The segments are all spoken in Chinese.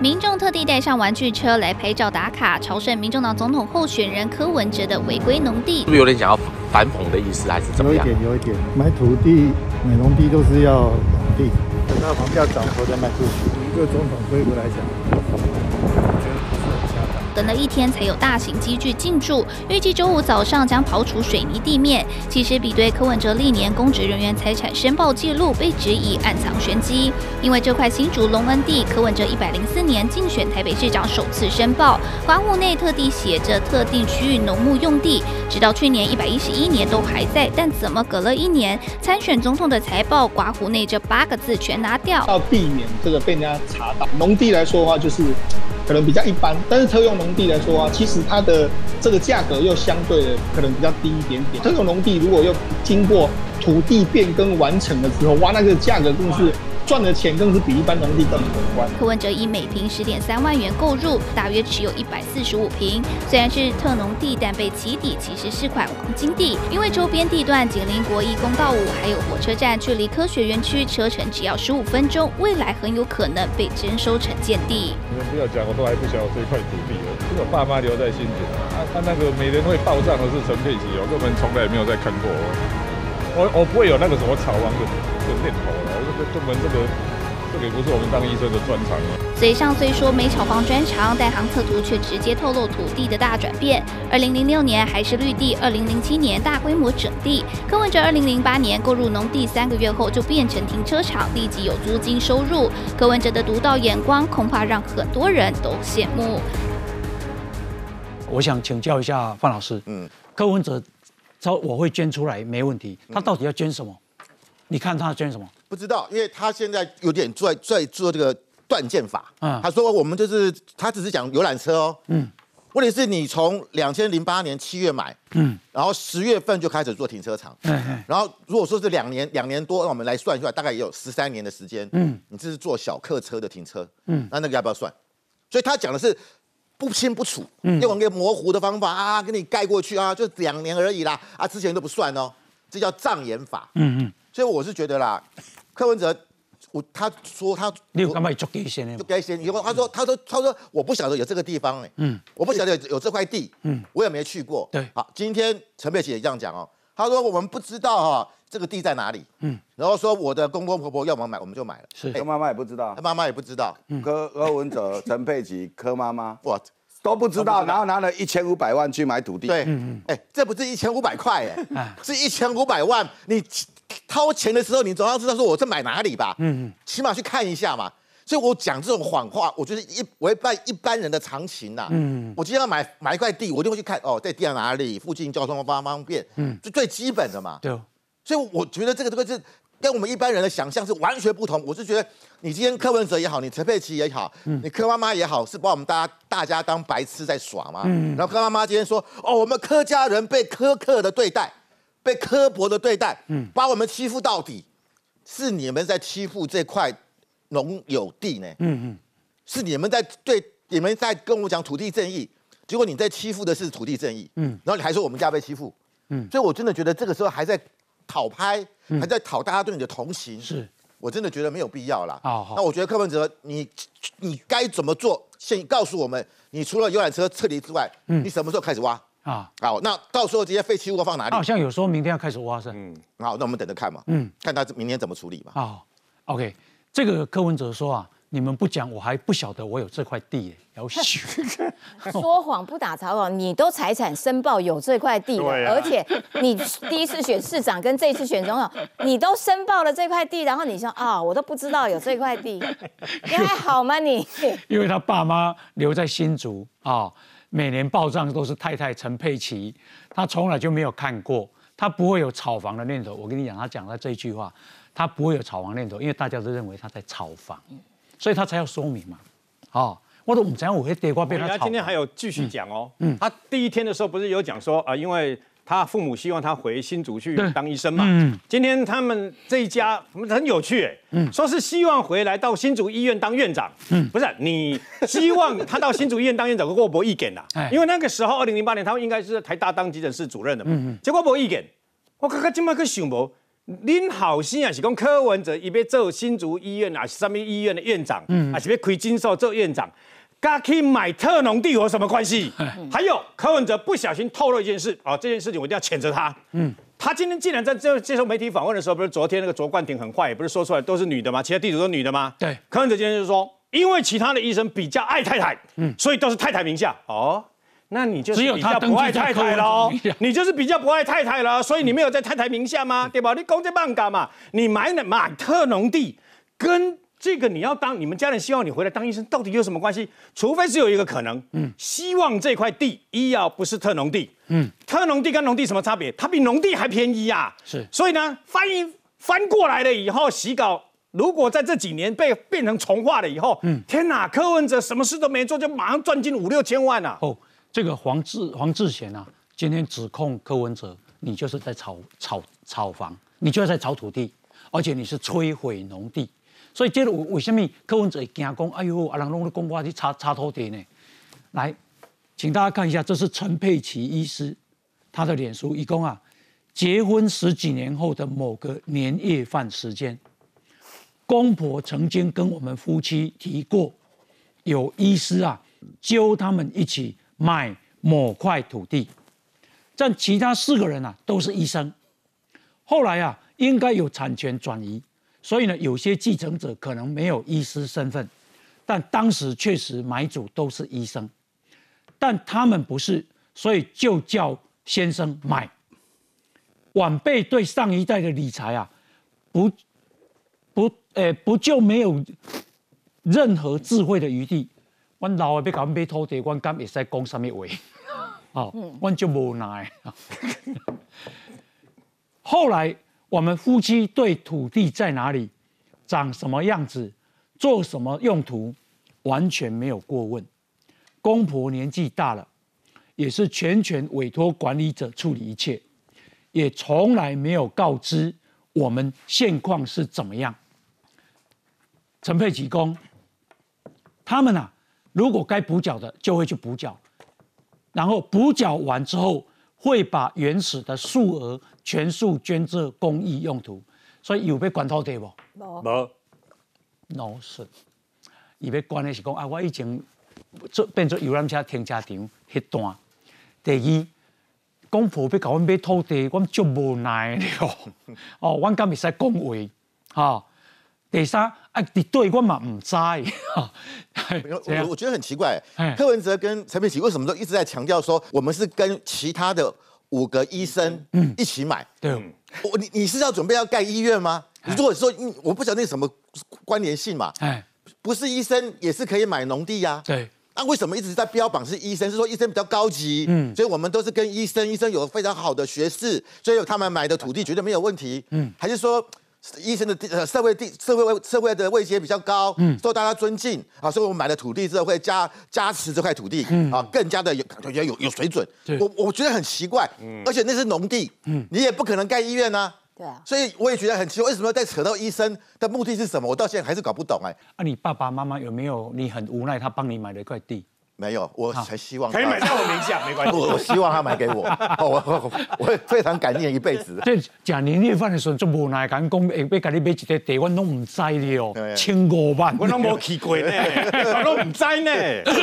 民众特地带上玩具车来拍照打卡，朝圣民众党总统候选人柯文哲的违规农地是。不是有点想要反讽的意思，还是怎么样？有一点，有一点，买土地、买农地都是要农地，等到房价涨后再卖出去。一个总统规格来讲。等了一天才有大型机具进驻，预计周五早上将刨除水泥地面。其实比对柯文哲历年公职人员财产申报记录被质疑暗藏玄机，因为这块新竹龙恩地，柯文哲一百零四年竞选台北市长首次申报，华户内特地写着特定区域农牧用地，直到去年一百一十一年都还在，但怎么隔了一年，参选总统的财报刮胡内这八个字全拿掉？要避免这个被人家查到。农地来说的话，就是可能比较一般，但是特用农地来说啊，其实它的这个价格又相对的可能比较低一点点。特用农地如果又经过土地变更完成了之后，哇，那个价格更是赚的钱更是比一般农地更可观。柯文哲以每平十点三万元购入，大约持有一百四十五平。虽然是特农地，但被起底其实是块黄金地，因为周边地段紧邻国一公道五，还有火车站，距离科学园区车程只要十五分钟，未来很有可能被征收成建地。你们不要讲，我都还不晓得这块土地了。这个爸妈留在新竹，他他那个每年会报账的是陈佩琪，我根本从来没有在看过。我我不会有那个什么炒房的的念头了，这个根本这个这个也不是我们当医生的专长啊。嘴上虽说没炒房专长，但航测图却直接透露土地的大转变。二零零六年还是绿地，二零零七年大规模整地。柯文哲二零零八年购入农地三个月后就变成停车场，立即有租金收入。柯文哲的独到眼光，恐怕让很多人都羡慕。我想请教一下范老师，嗯嗯，柯文哲，招我会捐出来没问题，他到底要捐什么？你看他捐什么？不知道，因为他现在有点在在做这个断剑法。嗯他说我们就是他只是讲游览车哦。嗯。问题是你从两千零八年七月买，嗯，然后十月份就开始做停车场，嗯嗯，然后如果说是两年两年多，那我们来算出来，大概也有十三年的时间。嗯嗯，你这是做小客车的停车，嗯嗯，那那个要不要算？所以他讲的是不清不楚，嗯用一个模糊的方法啊，给你盖过去啊，就两年而已啦，啊，之前都不算哦，这叫障眼法。嗯嗯，所以我是觉得啦，柯文哲，我他说他你有干嘛做给先呢？就？该先，以后他说他说他说我不晓得有这个地方哎、嗯。我不晓得有有这块地，嗯。嗯，我也没去过。对。好，今天陈佩琪也这样讲哦，他说我们不知道哈、这个地在哪里，嗯。嗯，然后说我的公公婆婆要我们买，我们就买了，是。柯妈妈也不知道。他，妈妈也不知道，柯柯文哲、陈佩琪、柯妈妈哇，都不知道，都不知道。然后拿了一千五百万去买土地。对，哎、这不是一千五百块哎哎，是一千五百万，你掏钱的时候，你总要知道说我在买哪里吧，嗯嗯，起码去看一下嘛。所以我讲这种谎话，我觉得一违背一般人的常情呐、嗯我今天要买买一块地，我一定会去看哦，这地在哪里，附近交通方不方便，嗯嗯，就最基本的嘛。对，所以我觉得这个这个是跟我们一般人的想象是完全不同。我是觉得你今天柯文哲也好，你陈佩琪也好，你柯妈妈也好，是把我们大家大家当白痴在耍嘛。嗯然后柯妈妈今天说，哦，我们柯家人被苛刻的对待，被刻薄的对待，把我们欺负到底，是你们在欺负这块农有地呢。嗯嗯，是你们在对你们在跟我讲土地正义，结果你在欺负的是土地正义，然后你还说我们家被欺负，所以我真的觉得这个时候还在讨拍，还在讨大家对你的同情，是我真的觉得没有必要啦。好好那我觉得柯文哲，你你该怎么做？先告诉我们，你除了游览车撤离之外，嗯你什么时候开始挖？啊，好，那到时候这些废弃物要放哪里好？像有说明天要开始挖是？嗯，好，那我们等着看嘛，嗯嗯，看他明天怎么处理嘛。啊，OK，这个柯文哲说啊，你们不讲，我还不晓得我有这块地耶，要许。说谎不打草稿，你都财产申报有这块地了，啊而且你第一次选市长跟这一次选总统，你都申报了这块地，然后你说啊、我都不知道有这块地，你还好吗你？因为他爸妈留在新竹啊、每年报账都是太太陈佩琪，他从来就没有看过，他不会有炒房的念头。我跟你讲，他讲了这一句话，他不会有炒房念头，因为大家都认为他在炒房，所以他才要说明嘛。哦，我都唔知道我会跌瓜被他炒。他今天还有继续讲哦，嗯他第一天的时候不是有讲说啊、因为他父母希望他回新竹去当医生嘛，嗯。今天他们这一家很有趣哎，说是希望回来到新竹医院当院长，嗯。不是你希望他到新竹医院当院长，我无意见啦哎，因为那个时候二零零八年他应该是台大当急诊室主任的嘛，结果无意见，我刚刚今麦去想无。恁好心啊，是讲柯文哲伊要做新竹医院啊，是什么医院的院长，嗯，还是要开金寿做院长，跟去买特农地有什么关系？还有柯文哲不小心透露一件事，啊，这件事情我一定要谴责他，嗯。他今天竟然在接接受媒体访问的时候，不是昨天那个卓冠廷很坏，也不是说出来都是女的吗？其他地主都是女的吗？对，柯文哲今天就说，因为其他的医生比较爱太太，嗯，所以都是太太名下。哦，那你就是比较他不爱太太喽，你就是比较不爱太太了，所以你没有在太太名下吗？对吧？你公这半干嘛？你买买特农地跟。这个你要当你们家人希望你回来当医生，到底有什么关系？除非是有一个可能，嗯，希望这块地医药不是特农地，嗯，特农地跟农地什么差别？它比农地还便宜呀、是所以呢，翻译翻过来了以后，洗稿如果在这几年被变成重化了以后，嗯，天哪，柯文哲什么事都没做，就马上赚进五六千万啊！哦，这个黄志黄志贤啊，今天指控柯文哲，你就是在炒炒炒房，你就是在炒土地，而且你是摧毁农地。所以，接着为为什么柯文哲会惊讲？哎呦，啊人拢在讲我去查查土地呢？来，请大家看一下，这是陈佩琪医师他的脸书，一共啊，结婚十几年后的某个年夜饭时间，公婆曾经跟我们夫妻提过，有医师啊揪他们一起买某块土地，但其他四个人啊都是医生，后来啊应该有产权转移，所以呢有些继承者可能没有医师身份，但当时确实买主都是医生，但他们不是，所以就叫先生买。晚辈对上一代的理财啊，不不，诶、不就没有任何智慧的余地。阮老的要甲阮买土地，阮敢会使讲什么话？哦，阮就无奈。后来我们夫妻对土地在哪里、长什么样子、做什么用途，完全没有过问。公婆年纪大了，也是全权委托管理者处理一切，也从来没有告知我们现况是怎么样。陈佩琪公，他们啊，如果该补缴的就会去补缴，然后补缴完之后，会把原始的数额全数捐赠公益用途。所以有被管土地不无，？no 是，伊要管的是讲啊，我以前做变做游览车停车场迄段。第二，公婆要甲阮买土地，阮足无奈了。哦，阮敢会使讲话？哈、第三，啊，伫对我嘛唔知。我我觉得很奇怪哎，柯文哲跟陈佩琪为什么都一直在强调说我们是跟其他的五个医生一起买？对，我你你是要准备要盖医院吗？如果说嗯我不晓得那什么关联性嘛，哎，不是医生也是可以买农地呀、对，那、为什么一直在标榜是医生？是说医生比较高级，嗯，所以我们都是跟医生，医生有非常好的学士，所以他们买的土地绝对没有问题，嗯，还是说医生的地呃社会地社会位社会的位阶比较高，嗯，受大家尊敬啊，所以我们买了土地之后会加加持这块土地，嗯啊，更加的有有有有水准。我我觉得很奇怪，而且那是农地，嗯，你也不可能盖医院呐、对啊，所以我也觉得很奇怪，为什么要再扯到医生的目的是什么？我到现在还是搞不懂哎。啊，你爸爸妈妈有没有你很无奈，他帮你买了一块地？没有，我才希望可以买在我名下，没关系。我我希望他买给我，哦我我我会非常感念一辈子。这食年夜饭的时候，就无奈讲讲，会要给你买一块地，我拢唔知了对，千五万。我拢无去过呢，我都唔知呢。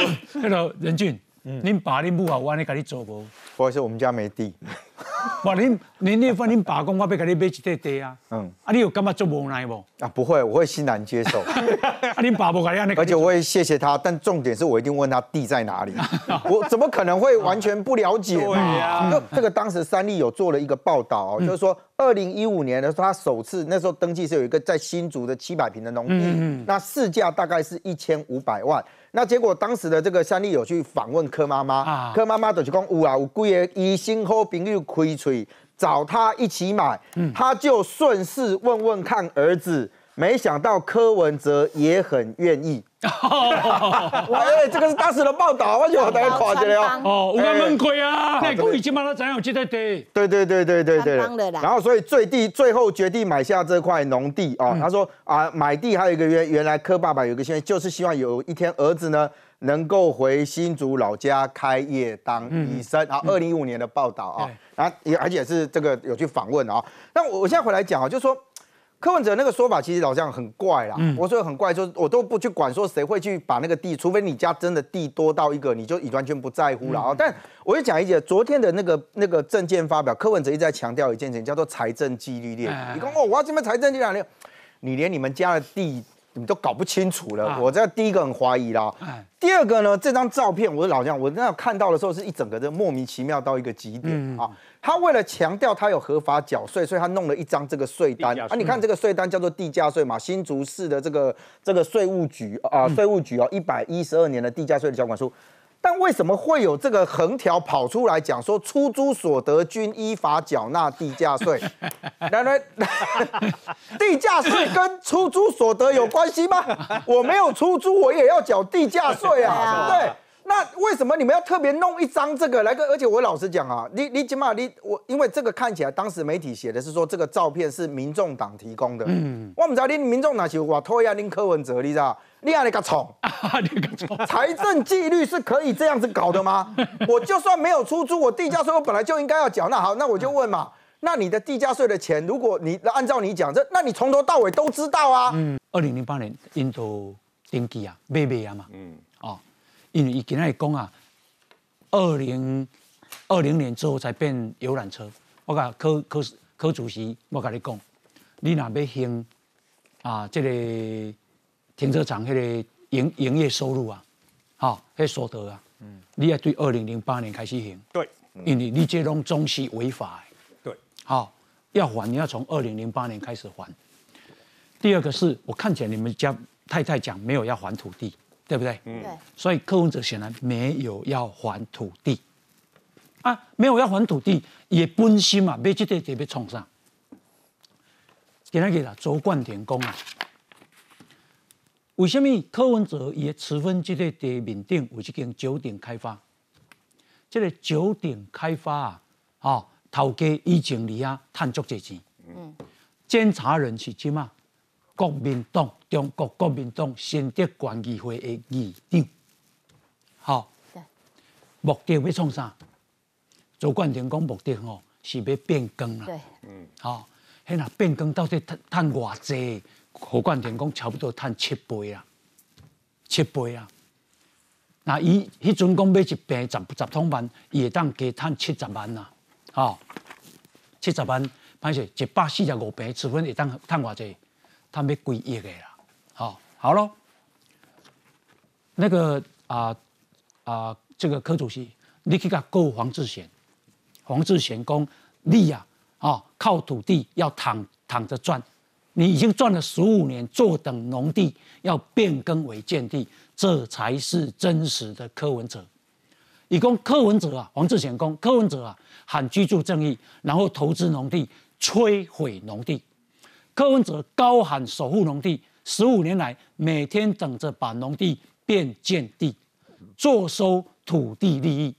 那个任俊，你爸你母啊，我安尼甲你做无？不好意思，我们家没地。哇，恁年夜饭恁爸讲我要给你买一块地啊，嗯。啊，你有感觉做无奈无？啊，不会，我会欣然接受，啊，恁爸无甲你，而且我会谢谢他。但重点是我一定问他地在哪里，我怎么可能会完全不了解对呀这个当时三立有做了一个报道哦，就是说二零一五年的时候，他首次那时候登记是有一个在新竹的七百平的农地，那市价大概是一千五百万。那结果当时的这个三立有去访问柯妈妈啊，柯妈妈就是讲有啊，有几个医生好朋友开嘴找他一起买，他就顺势问问看儿子。没想到柯文哲也很愿意，哎，这个是当时的报道，我就大家看着了哦。哦，有人问过啊，那讲伊即摆都知影有这块地，对对对对对对官方的啦然后所以最地最后决定买下这块农地哦。他说啊，买地还有一个原原来柯爸爸有一个心愿，就是希望有一天儿子呢能够回新竹老家开业当医生。好，二零一五年的报道啊，然后也而且是这个有去访问啊。那我我现在回来讲啊，就是说。柯文哲那个说法其实好像很怪啦，我说很怪，就是我都不去管说谁会去把那个地，除非你家真的地多到一个，你就已完全不在乎了啊。但我就讲一件，昨天的那个那个证件发表，柯文哲一直在强调一件事情，叫做财政纪律链。你讲哦，我要这边财政纪律链，你连你们家的地你都搞不清楚了，我这第一个很怀疑啦。第二个呢，这张照片我老讲，我那看到的时候是一整个的莫名其妙到一个极点啊。他为了强调他有合法缴税，所以他弄了一张这个税单啊。你看这个税单叫做地价税嘛，新竹市的这个这个税务局啊，税务局哦，一百一十二年的地价税的缴款书。但为什么会有这个横条跑出来讲说出租所得均依法缴纳地价税？来来，地价税跟出租所得有关系吗？我没有出租，我也要缴地价税啊，对不对？那为什么你们要特别弄一张这个来个？而且我老实讲啊，你你起码你我，因为这个看起来当时媒体写的是说这个照片是民众党提供的。嗯，我们知道你民众党是我拖一下你柯文哲，你知道？你啊你个宠！你个虫！财政纪律是可以这样子搞的吗？我就算没有出租，我地价税我本来就应该要缴。那好，那我就问嘛，那你的地价税的钱，如果你按照你讲这，那你从头到尾都知道啊。嗯，二零零八年印度登记啊，买卖啊嘛。嗯。哦因为伊今仔日讲啊，二零二零年之后才变游览车。我甲柯柯柯主席，我甲你讲，你若要兴啊，这个停车场迄个营营业收入啊，好，迄所得啊，嗯，你要对二零零八年开始行。对，因为你这种总是违法。对，好，要还你要从二零零八年开始还。第二个是我看起来你们家太太讲没有要还土地。对不对？嗯。对。所以柯文哲显然没有要还土地，啊，没有要还土地，也本心嘛，买这块地要创啥？今天给啦，周冠廷讲啊，为什么柯文哲也持分这个地面顶有一间酒店开发？这个酒店开发啊，哦，头家以前里啊，赚足侪钱。嗯。监察人是即嘛？国民党中国国民党新德县议会的议长，好，目的要创啥？周冠廷讲目的吼是要变更啦，对，嗯，好，迄若变更到底赚赚偌济？何冠廷讲差不多赚七倍啊，七倍啊！那伊迄阵讲买一平十十通万，伊会当加赚七十万啦，好，七十万，歹势一百四十五平，持分会当赚偌济？他没归业的啦，哦，好咯，那个啊啊，这个柯主席，你去甲告黄志贤，黄志贤讲你呀，啊，靠土地要躺躺着赚，你已经赚了十五年，坐等农地要变更为建地，这才是真实的柯文哲。以供柯文哲啊，黄志贤讲柯文哲啊，喊居住正义，然后投资农地，摧毁农地。柯文哲高喊守护农地，十五年来每天等着把农地变建地，坐收土地利益。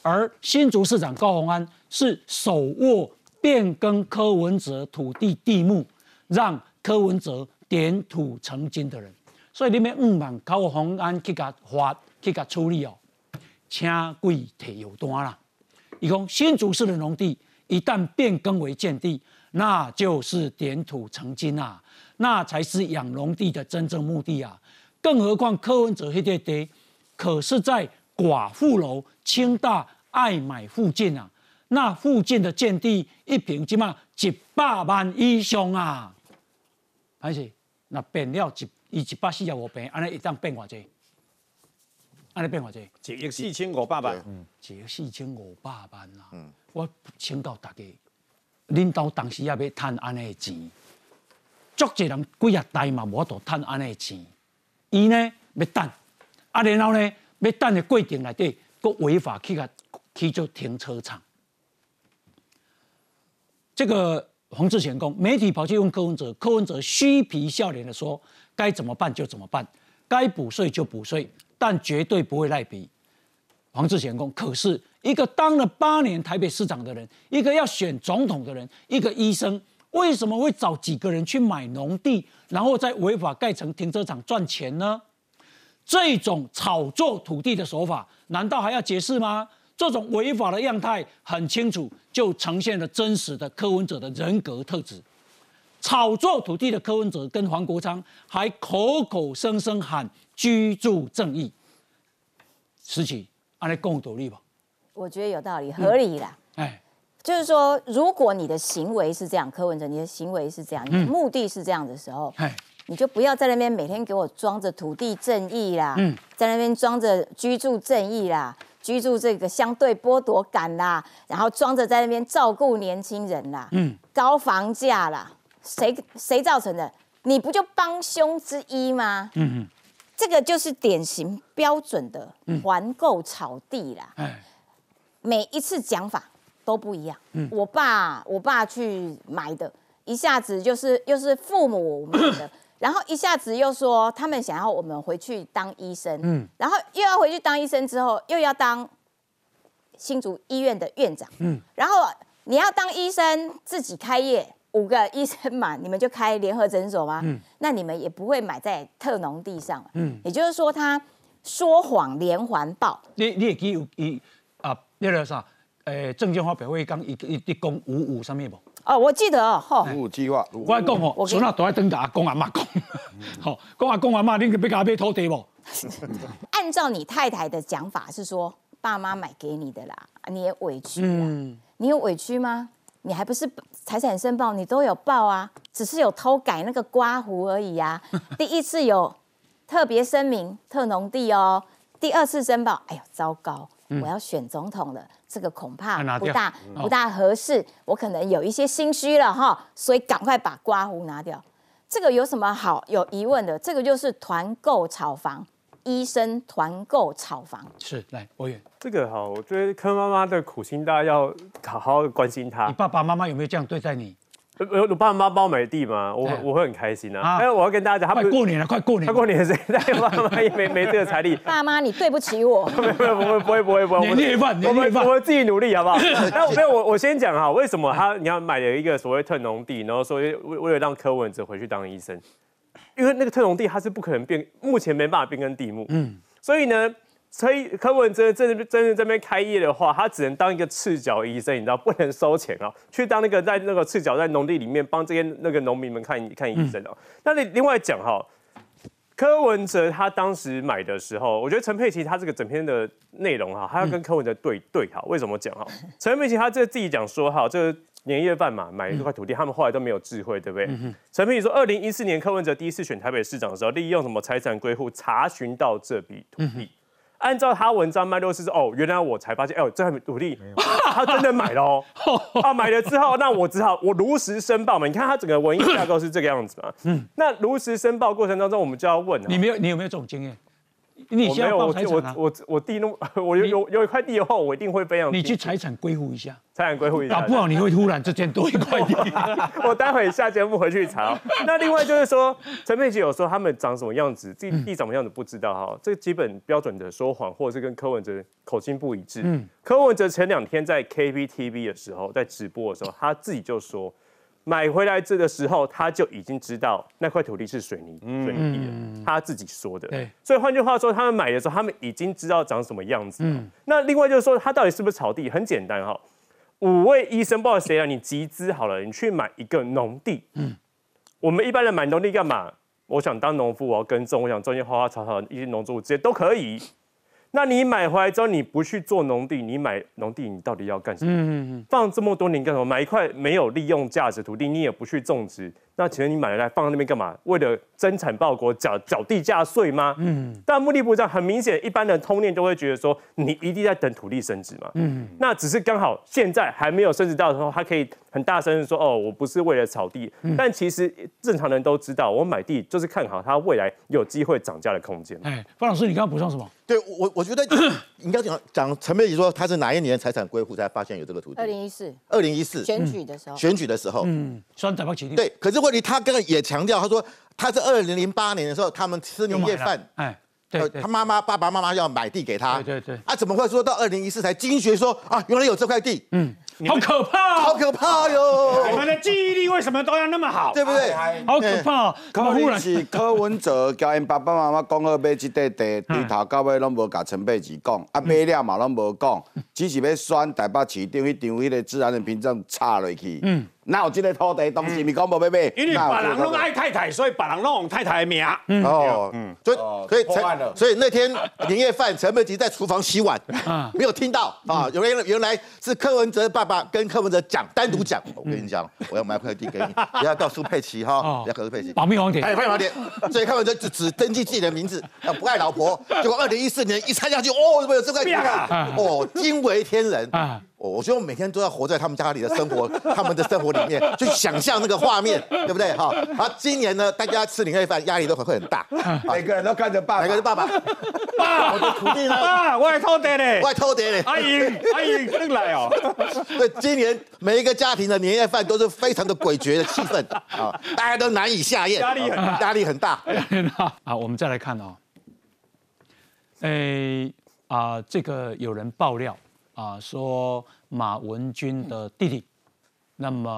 而新竹市长高鸿安是手握变更柯文哲土地地目，让柯文哲点土成金的人。所以你们唔望高鸿安去甲发去甲处理哦，请贵提有单啦。伊讲新竹市的农地一旦变更为建地。那就是点土成金啊，那才是养农地的真正目的啊！更何况柯文哲迄块地，可是在寡妇楼、清大、爱买附近啊，那附近的建地一平起码一百万以上啊！还是那变了一一一百四十五平，安尼一当变偌济？安尼变偌济？一亿四千五百万，嗯，一亿四千五百万啊！嗯，我请教大家。领导当时也要趁安尼的钱，足济人几啊代嘛无法度赚安尼的钱，伊呢要等，啊然后呢要等的过程内底，搁违法去个去做停车场。这个黄志贤公，媒体跑去问柯文哲，柯文哲嬉皮笑脸的说，该怎么办就怎么办，该补税就补税，但绝对不会赖皮。黄志贤公，可是。一个当了八年台北市长的人，一个要选总统的人，一个医生，为什么会找几个人去买农地，然后再违法盖成停车场赚钱呢？这种炒作土地的手法，难道还要解释吗？这种违法的样态很清楚，就呈现了真实的柯文哲的人格特质。炒作土地的柯文哲跟黄国昌还口口声声喊居住正义，实际按来共独立吧？我觉得有道理，合理啦。哎，就是说，如果你的行为是这样，柯文哲，你的行为是这样，你的目的是这样的时候，哎，你就不要在那边每天给我装着土地正义啦，嗯在那边装着居住正义啦，居住这个相对剥夺感啦，然后装着在那边照顾年轻人啦，嗯，高房价啦，谁谁造成的？你不就帮凶之一吗？嗯嗯，这个就是典型标准的团购炒地啦。哎，每一次讲法都不一样。嗯我爸我爸去买的，一下子就是又是父母买的，然后一下子又说他们想要我们回去当医生，嗯然后又要回去当医生之后又要当新竹医院的院长，嗯然后你要当医生自己开业。五个医生嘛，你们就开联合诊所吗？嗯那你们也不会买在特农地上嘛。嗯也就是说，他说谎连环报，你你也记有伊啊，那个啥，诶，证券发表会讲伊伊伊讲五五上面无？哦，我记得哦，吼，五五计划，我来讲哦，孙仔都爱等甲阿公阿妈讲，吼，讲阿公阿妈，恁要甲我买土地无？按照你太太的讲法是说，爸妈买给你的啦，你也委屈啦，嗯，你有委屈吗？你还不是财产申报你都有报啊，只是有偷改那个刮胡而已啊、第一次有特别声明特农地哦，第二次申报，哎呦糟糕，我要选总统了，这个恐怕不大嗯不大合适，我可能有一些心虚了哈，所以赶快把刮胡拿掉。这个有什么好有疑问的？这个就是团购炒房，医生团购炒房。是，来，委员，这个哈，我觉得柯妈妈的苦心，大家要好好的关心她你。爸爸妈妈有没有这样对待你？呃我我爸妈帮我买地吗，我哎我会很开心啊。啊但是我要跟大家讲，他不是快过年了，快过年了，他过年的时候，但爸妈也没没这个财力。爸妈，你对不起我。不会不会不会不会不会，年夜饭我们年夜饭我们自己努力好不好？那我没有我我先讲哈，为什么他你要买了一个所谓特农地，然后说为为了让柯文哲回去当医生，因为那个特农地它是不可能变，目前没办法变更地目，嗯，所以呢。所以柯文哲真的真的这边开业的话，他只能当一个赤脚医生，你知道不能收钱啊，去当那个在那个赤脚在农地里面帮这些那个农民们看看医生哦。那你另外讲哈，柯文哲他当时买的时候，我觉得陈佩琪他这个整篇的内容哈，他要跟柯文哲对对哈。为什么讲哈？陈佩琪他这自己讲说哈，这个年夜饭嘛，买一块土地，他们后来都没有智慧，对不对？陈佩琪说，二零一四年柯文哲第一次选台北市长的时候，利用什么财产归户查询到这笔土地。按照他文章脉络是说，哦，原来我才发现，哎呦，这很努力他真的买了哦，啊，买了之后，那我只好我如实申报嘛。你看他整个文艺架构是这个样子嘛，嗯，那如实申报过程当中，我们就要问啊，你没有，你有没有这种经验？你我没有，我财产啊？我我我地弄，我有有有一块地的话，我一定会非常你去财产归户一下，财产归户一下，搞不好你会突然之间多一块地。我待会下节目回去查哦。那另外就是说，陈佩琪有说他们长什么样子，自己地长什么样子不知道哈。这个基本标准的说谎，或者是跟柯文哲口径不一致。嗯柯文哲前两天在 KPTV 的时候，在直播的时候，他自己就说。买回来这的时候，他就已经知道那块土地是水泥水泥地了，他自己说的。对，所以换句话说，他们买的时候，他们已经知道长什么样子了。嗯那另外就是说，他到底是不是草地？很简单哈，五位医生，不知道谁啊，你集资好了，你去买一个农地。嗯我们一般人买农地干嘛？我想当农夫，我要耕种，我想种一些花花草草、一些农作物，这些都可以。那你买回来之后，你不去做农地，你买农地，你到底要干什么？嗯嗯放这么多年干什么？买一块没有利用价值土地，你也不去种植，那请问你买了来放在那边干嘛？为了增产报国，缴缴地价税吗？嗯但目的不是这样，很明显，一般人通念都会觉得说，你一定在等土地升值嘛。嗯那只是刚好现在还没有升值到的时候，他可以很大声地说：“哦，我不是为了炒地。嗯但其实正常人都知道，我买地就是看好它未来有机会涨价的空间。哎，方老师，你刚刚补充什么？对我，我觉得应该讲讲陈佩琪说他是哪一年财产归户才发现有这个土地？二零一四二零一四选举的时候，选举的时候。嗯，酸仔包起地。对，可是问题他刚刚也强调，他说他是二零零八年的时候，他们吃年夜饭，哎，对他妈妈爸爸妈妈要买地给他，对对对啊，怎么会说到二零一四才惊觉说啊，原来有这块地？嗯，好可怕、好可怕哟！你们的记忆力为什么都要那么好？对不对？好可怕、哦！可能是柯文哲交因爸爸妈妈讲好买这块地，对头到尾拢无甲陈佩琪讲，啊买了嘛拢无讲，只是要选台北市长迄张迄个自然的屏障插落去。嗯，哪有这个土地东西？咪讲无要买？因为别人拢爱太太，所以别人拢用太太的名。哦，嗯，所以所以陈，所以那天年夜饭，陈佩琪在厨房洗碗，没有听到啊。原来原来是柯文哲爸爸跟柯文哲讲，单独讲。我跟你讲，我要买块地给你，不要告诉佩奇哈，不要告诉佩奇。保密黄点，哎，保密黄点。所以柯文哲只只登记自己的名字，不爱老婆。结果二零一四年一参下去，哦，怎么有这块地啊？哦，惊为天人啊！我觉得我每天都要活在他们家里的生活，他们的生活里面，去想象那个画面，对不对？哈，好，今年呢，大家吃年夜饭压力都很会很大，每个人都看着爸，每个人爸爸，爸，我的徒弟呢？爸，我偷地嘞，我偷地嘞，阿姨，阿姨，进来哦。对，今年每一个家庭的年夜饭都是非常的诡谲的气氛啊，大家都难以下咽，压力很大，压力很大。啊，我们再来看哦，诶啊，这个有人爆料啊，说马文君的弟弟，那么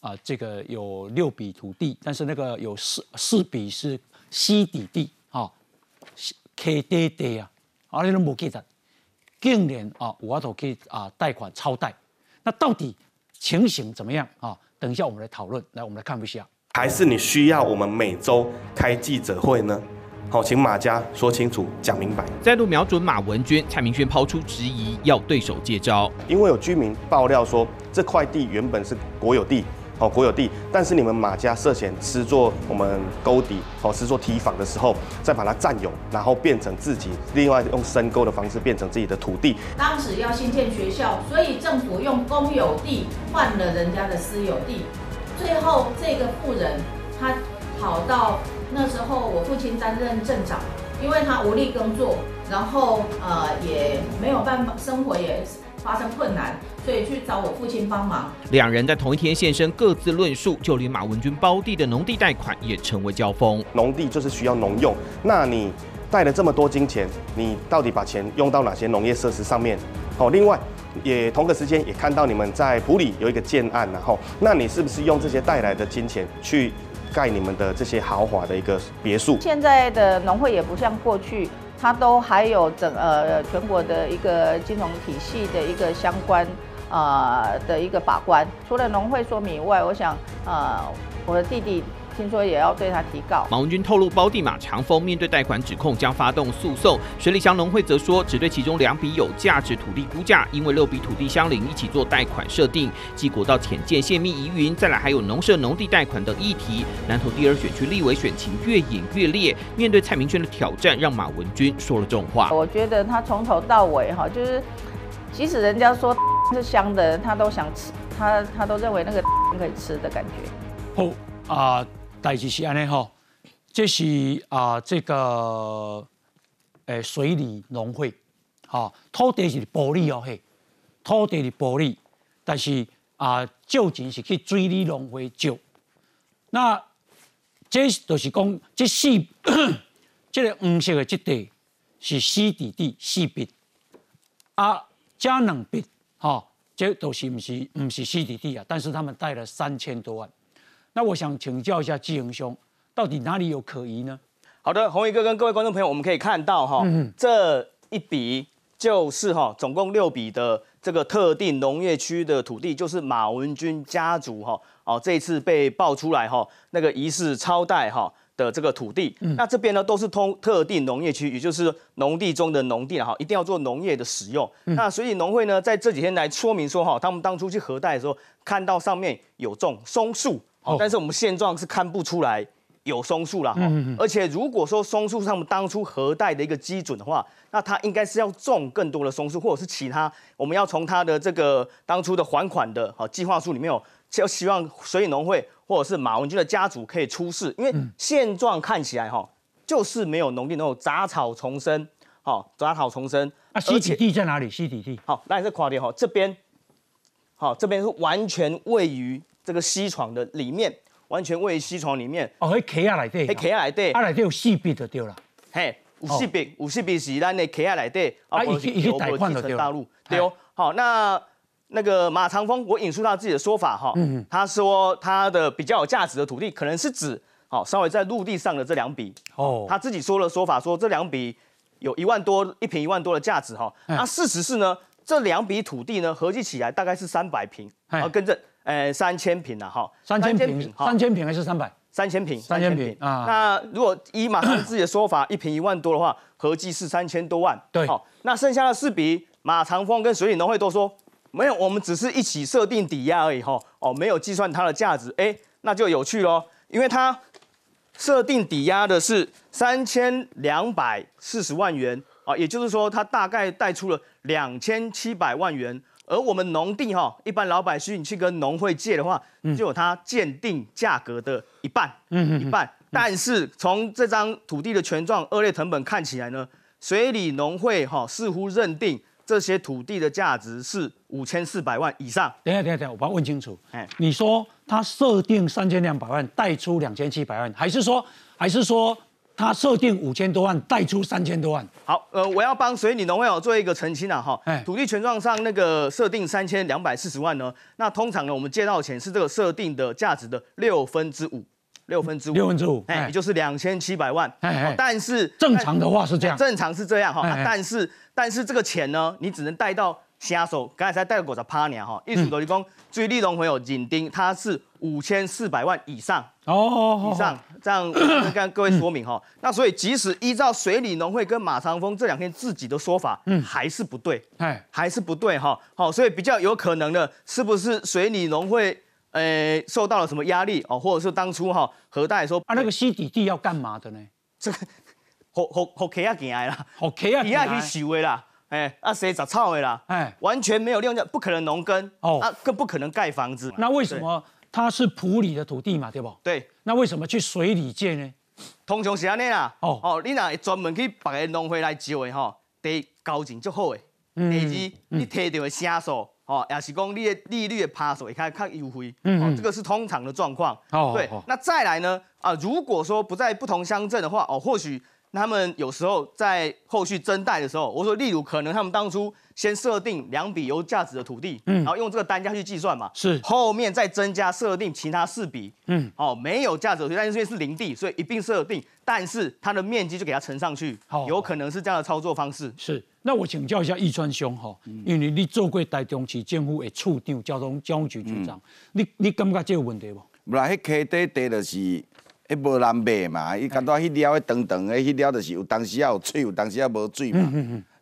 啊，这个有六笔土地，但是那个有四四笔是西底地啊，K 爹爹啊，啊，你都没记得，竟然啊，我都可以啊贷款超贷，那到底情形怎么样啊？等一下我们来讨论，来我们来看一下。还是你需要我们每周开记者会呢？好，请马家说清楚、讲明白。再度瞄准马文娟，蔡明轩抛出质疑，要对手接招。因为有居民爆料说，这块地原本是国有地，好国有地，但是你们马家涉嫌吃做我们沟底，好吃做提防的时候，再把它占有，然后变成自己，另外用深沟的方式变成自己的土地。当时要新建学校，所以政府用公有地换了人家的私有地。最后，这个富人他跑到那时候，我父亲担任镇长，因为他无力耕作，然后呃也没有办法，生活也发生困难，所以去找我父亲帮忙。两人在同一天现身，各自论述，就连马文君包地的农地贷款也成为交锋。农地就是需要农用，那你贷了这么多金钱，你到底把钱用到哪些农业设施上面？好，另外。也同个时间也看到你们在埔里有一个建案，然后，那你是不是用这些带来的金钱去盖你们的这些豪华的一个别墅？现在的农会也不像过去，它都还有整呃全国的一个金融体系的一个相关啊的一个把关。除了农会说明以外，我想啊我的弟弟。听说也要对他提告。马文君透露，包地马长丰面对贷款指控将发动诉讼。水里祥农会则说，只对其中两笔有价值土地估价，因为六笔土地相邻，一起做贷款设定。继国道浅见泄密疑云，再来还有农舍农地贷款等议题。南投第二选区立委选情越演越烈，面对蔡明轩的挑战，让马文君说了重话。我觉得他从头到尾哈，就是即使人家说是香的，他都想吃，他他都认为那个 可以吃的感觉。哦啊。代志是安尼吼，这是啊这个诶水里农会，哈土地是玻璃哦嘿，土地是玻璃，但是啊借钱是去水里农会借。那这就是讲这四 这个黄色的这地是四地地四笔，啊加两笔，哈这都是不是不是四地地啊？但是他们贷了三千多万。那我想请教一下季恒兄，到底哪里有可疑呢？好的，红宇哥跟各位观众朋友，我们可以看到哈，这一笔就是哈，总共六笔的这个特定农业区的土地，就是马文君家族哈，哦，这一次被爆出来哈，那个疑似超贷哈的这个土地，那这边呢都是通特定农业区，也就是农地中的农地哈，一定要做农业的使用。那所以农会呢在这几天来说明说哈，他们当初去核贷的时候，看到上面有种松树。但是我们现状是看不出来有松树了哈，而且如果说松树他们当初核贷的一个基准的话，那它应该是要种更多的松树，或者是其他，我们要从它的这个当初的还款的好计划书里面有，就希望水影农会或者是马文君的家族可以出示，因为现状看起来哈，就是没有农地，那种杂草丛生，好杂草丛生。那西底地在哪里？西底地好，那你再夸点哈，这边好，这边是完全位于。这个西床的里面，完全位于西床里面。哦，迄卡啊内底，迄卡啊内底，啊内底有四笔就对了。嘿，有四笔，有四笔是咱的卡啊内底。啊，已经已经贷款了对。对哦，好，那那个马长风，我引述他自己的说法哈，嗯他说他的比较有价值的土地，可能是指好稍微在陆地上的这两笔。哦，他自己说了说法，说这两笔有一万多一平一万多的价值哈。嗯。那事实是呢，这两笔土地呢合计起来大概是三百平，哎啊，跟着呃三千平了哈，三千平，三千平还是三百？三千平，三千平啊那如果依马长自己的说法，一平一万多的话，合计是三千多万。对好，那剩下的四笔，马长风跟水里农会都说没有，我们只是一起设定抵押而已哈。哦，没有计算它的价值，哎，那就有趣喽，因为它设定抵押的是三千两百四十万元啊，也就是说，它大概贷出了两千七百万元。而我们农地哈，一般老百姓去跟农会借的话，就有它鉴定价格的一半，嗯一半。但是从这张土地的权状恶劣成本看起来呢，水里农会哈似乎认定这些土地的价值是五千四百万以上。等下，等一下，等一下，我把它问清楚。哎，你说他设定三千两百万，贷出两千七百万，还是说，还是说他设定五千多万，贷出三千多万？好，呃，我要帮水里农会有做一个澄清啊，哈，土地权状上那个设定三千两百四十万呢，那通常呢，我们借到钱是这个设定的价值的六分之五，六分之五，六分之五哎，也就是两千七百万。哎哎。哦但是正常的话是这样。哎正常是这样哈，但是但是这个钱呢，你只能贷到下手，刚才才贷过十趴年哈，意思就是讲，最利农会有紧盯，它是五千四百万以上。哦，以上，这样跟各位说明哈。那所以即使依照水里农会跟马长风这两天自己的说法，嗯，还是不对，哎，还是不对哈。好，所以比较有可能的，是不是水里农会呃受到了什么压力哦，或者是当初哈何大说啊，那个西底地要干嘛的呢？这个好好好客啊进来啦，好客啊进来去收的啦。哎，啊，谁杂草的啦？哎，完全没有利用价，不可能农耕哦啊，更不可能盖房子。那为什么它是普里的土地嘛，对不？对。那为什么去水里建呢？通常是安尼啦。哦哦，你若会专门去别个农会来招的吼，第一交情足好的，嗯第二你摕到的成数，哦，也是讲你的利率的趴数会较较优惠。哦，嗯嗯这个是通常的状况。对哦哦，那再来呢？啊，如果说不在不同乡镇的话，哦，或许他们有时候在后续增贷的时候，我说例如可能他们当初先设定两笔有价值的土地，嗯。然后用这个单价去计算嘛，是。后面再增加设定其他四笔，嗯，哦，没有价值的土地，但是因为是林地，所以一并设定，但是它的面积就给它乘上去，好。有可能是这样的操作方式。是，那我请教一下易川兄哈，嗯。因为你做过台中市政府的处长、交通交通局局长，你你感觉这个问题不？不啦，迄溪底地就是迄无难卖嘛，伊感觉迄了迄长长的，迄了就是有当时啊有水，有当时啊无水嘛。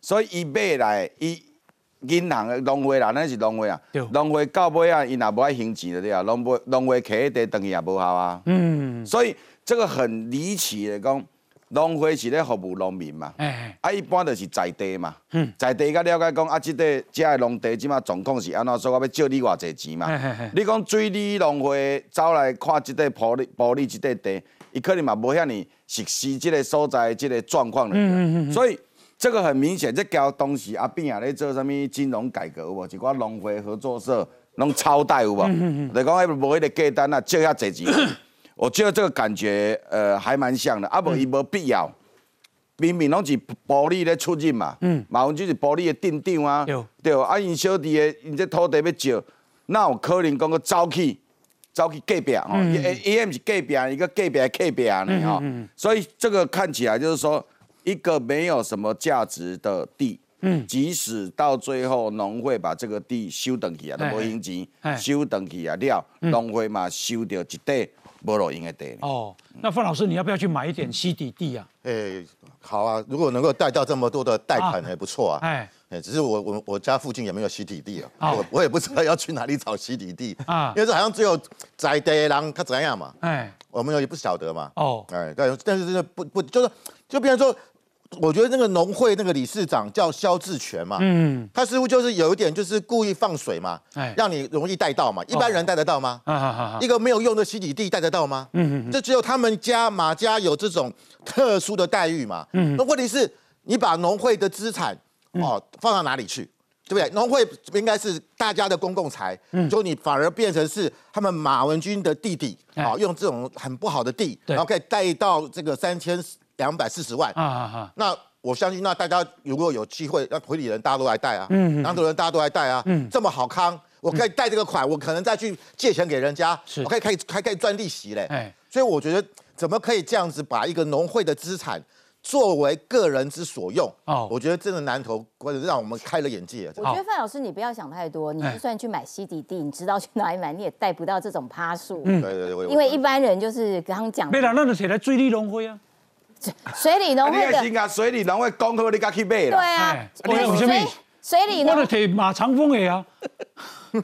所以伊买来，伊银行的农会啦，咱是农会啊，农会到尾啊，伊若无爱还钱的对啊，农会农会摕迄地等于也无效啊。嗯，所以这个很离奇的讲，农会是咧服务农民嘛，哎，啊一般就是在地嘛，嗯在地甲了解讲啊，即块遮的农地即马状况是安怎，所以我要借你偌济钱嘛。你讲水利农会走来看即块玻璃玻璃即块地，伊可能嘛无遐尼熟悉即个所在即个状况的，嗯嗯嗯所以这个很明显，这交当时阿扁也咧做啥物金融改革有无？一寡农会合作社拢超贷有无？嗯嗯嗯就讲迄无迄个价单啊，借遐济钱。我觉得这个感觉呃还蛮像的，啊无伊无必要。明明拢是玻璃咧出入嘛，嗯马文就是玻璃的店长啊，对对，啊因小弟的因这土地要借，那有可能讲个走去走去隔壁吼？嗯伊伊也毋是隔壁，一个隔壁的隔壁呢吼嗯嗯嗯，所以这个看起来就是说一个没有什么价值的地。嗯即使到最后农会把这个地收回去啊，都无用钱哎，收回去啊了，嗯农会嘛收到一块无路用的地。哦，那范老师，你要不要去买一点西底地啊？哎，好啊，如果能够贷到这么多的贷款，啊还不错啊。哎，哎，只是我我我家附近也没有西底地啊，哦我我也不知道要去哪里找西底地啊因为这好像只有在地的人他怎样嘛，哎，我们也不晓得嘛。哦，哎，但但是真的不不就是就变成说，我觉得那个农会那个理事长叫肖志全嘛，嗯，他似乎就是有一点就是故意放水嘛，哎让你容易贷到嘛，一般人贷得到吗？啊啊啊一个没有用的洗礼地贷得到吗？嗯嗯嗯这只有他们家马家有这种特殊的待遇嘛。嗯那问题是，你把农会的资产哦放到哪里去？对不对？农会应该是大家的公共财，嗯就你反而变成是他们马文君的弟弟，哎哦，用这种很不好的地，然后可以贷到这个三千两百四十万，啊啊啊！那我相信那大家如果有机会，那回礼人大家都来贷啊，嗯嗯南投人大家都来贷啊，嗯这么好康，我可以贷这个款，我可能再去借钱给人家，我可以可以还可以赚利息嘞。哎所以我觉得怎么可以这样子把一个农会的资产作为个人之所用？哦我觉得真的南投或者让我们开了眼界。我觉得范老师，你不要想太多。你就算去买西底地，你知道去哪里买，你也贷不到这种趴数。嗯对对对，因为一般人就是刚刚讲的没啦，那就起来追利农会啊。水里农会的，先甲水里农会讲好，你甲去买对。啊哎，我有什么水水里农我就摕马长风的啊。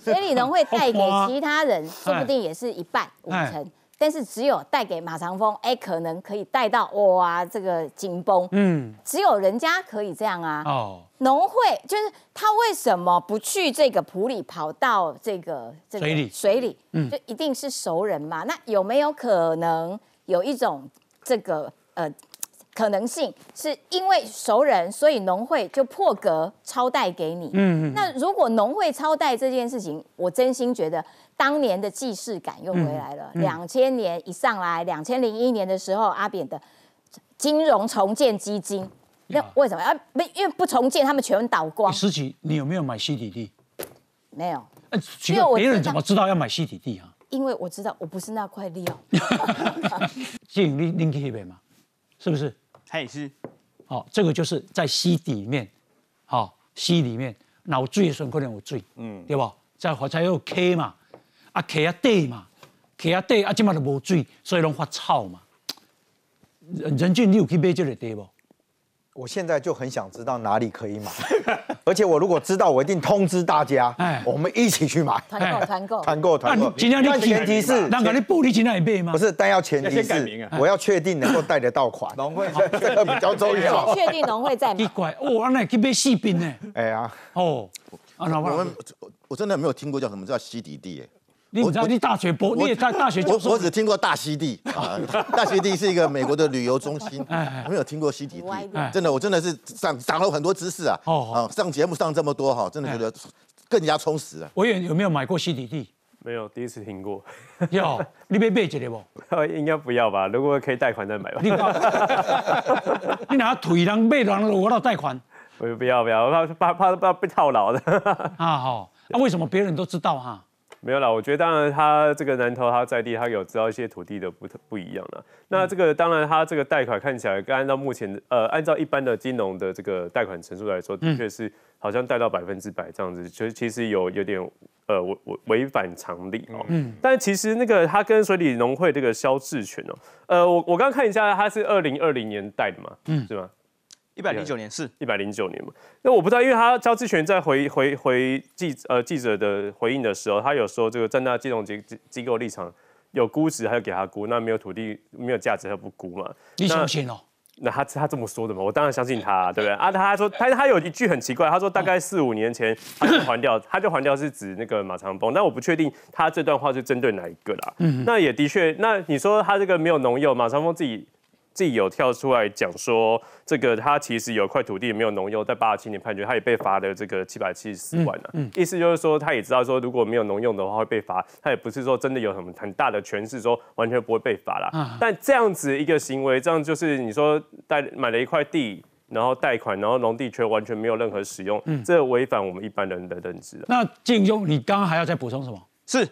水里农会带给其他人，说不定也是一半五哎成。但是只有带给马长风，哎，可能可以带到哇，这个紧绷。嗯，只有人家可以这样啊。哦，农会就是他为什么不去这个埔里，跑到这个这个水里水里，嗯就一定是熟人嘛？那有没有可能有一种这个呃可能性，是因为熟人，所以农会就破格超贷给你？嗯嗯那如果农会超贷这件事情，我真心觉得当年的既视感又回来了。两千年一上来，两千零一年的时候，阿扁的金融重建基金。那为什么啊？没，因为不重建，他们全倒光。十几，你有没有买西底地？没有，呃奇因为，别人怎么知道要买西底地啊？因为我知道我不是那块料。建议你拎去那边嘛，是不是？嘿是。好、这个就是在溪底里面，好、溪里面，那我水的时候可能有水，嗯，对吧？在火柴有溪嘛，啊溪啊底嘛，溪啊底啊，即嘛就无水，所以拢发臭嘛。人人俊，你有去买这个地不？我现在就很想知道哪里可以买，而且我如果知道，我一定通知大家，哎我们一起去买。团购团购团购团购。今天你但前提是，让你布你今天也买吗？不是，但要前提是我要确定能够贷得到款。农会这个比较重要。确定农会在买。奇怪，哦，那去买细兵呢？哎呀，哦，我们我真的没有听过叫什么叫西底地哎。你不知道你大学博，你也在大学教授我我只听过大溪地 啊，大溪地是一个美国的旅游中心，哎没有听过西底地哎。真的，我真的是长长了很多知识啊。哦啊，上节目上这么多哈，真的觉得更加充实啊。我有有没有买过西底地？没有，第一次听过。有，你被买一个不？应该不要吧？如果可以贷款再买吧。你你拿腿人买人，我到贷款我不要不要，怕怕怕被套牢的。啊？好，那为什么别人都知道哈？没有啦，我觉得当然他这个南投他在地，他有知道一些土地的不不一样了。那这个当然他这个贷款看起来，跟按照目前呃按照一般的金融的这个贷款成数来说，的确是好像贷到百分之百这样子，其实其实有有点呃违违违反常理哦。嗯但其实那个他跟水里农会这个肖志权哦，呃我我刚看一下，他是二零二零年贷的嘛，嗯是吗？一百零九年是一百零九年嘛。那我不知道，因为他肖志权在回回回记呃记者的回应的时候，他有说这个站在金融机机机构立场，有估值他就给他估，那没有土地没有价值他不估嘛。你那相信哦？那他他这么说的嘛，我当然相信他、对不对啊？他说他他有一句很奇怪，他说大概四五年前他就还掉，他就还掉是指那个马长风，但我不确定他这段话是针对哪一个啦。嗯那也的确，那你说他这个没有农药，马长风自己。自己有跳出来讲说，这个他其实有块土地没有农用，在八十七年判决，他也被罚了这个七百七十四万啊。嗯意思就是说，他也知道说，如果没有农用的话会被罚，他也不是说真的有什么很大的权势说完全不会被罚啦。啊但这样子一个行为，这样就是你说贷买了一块地，然后贷款，然后农地却完全没有任何使用，嗯这违反我们一般人的认知啊。那静庸，你刚刚还要再补充什么？是，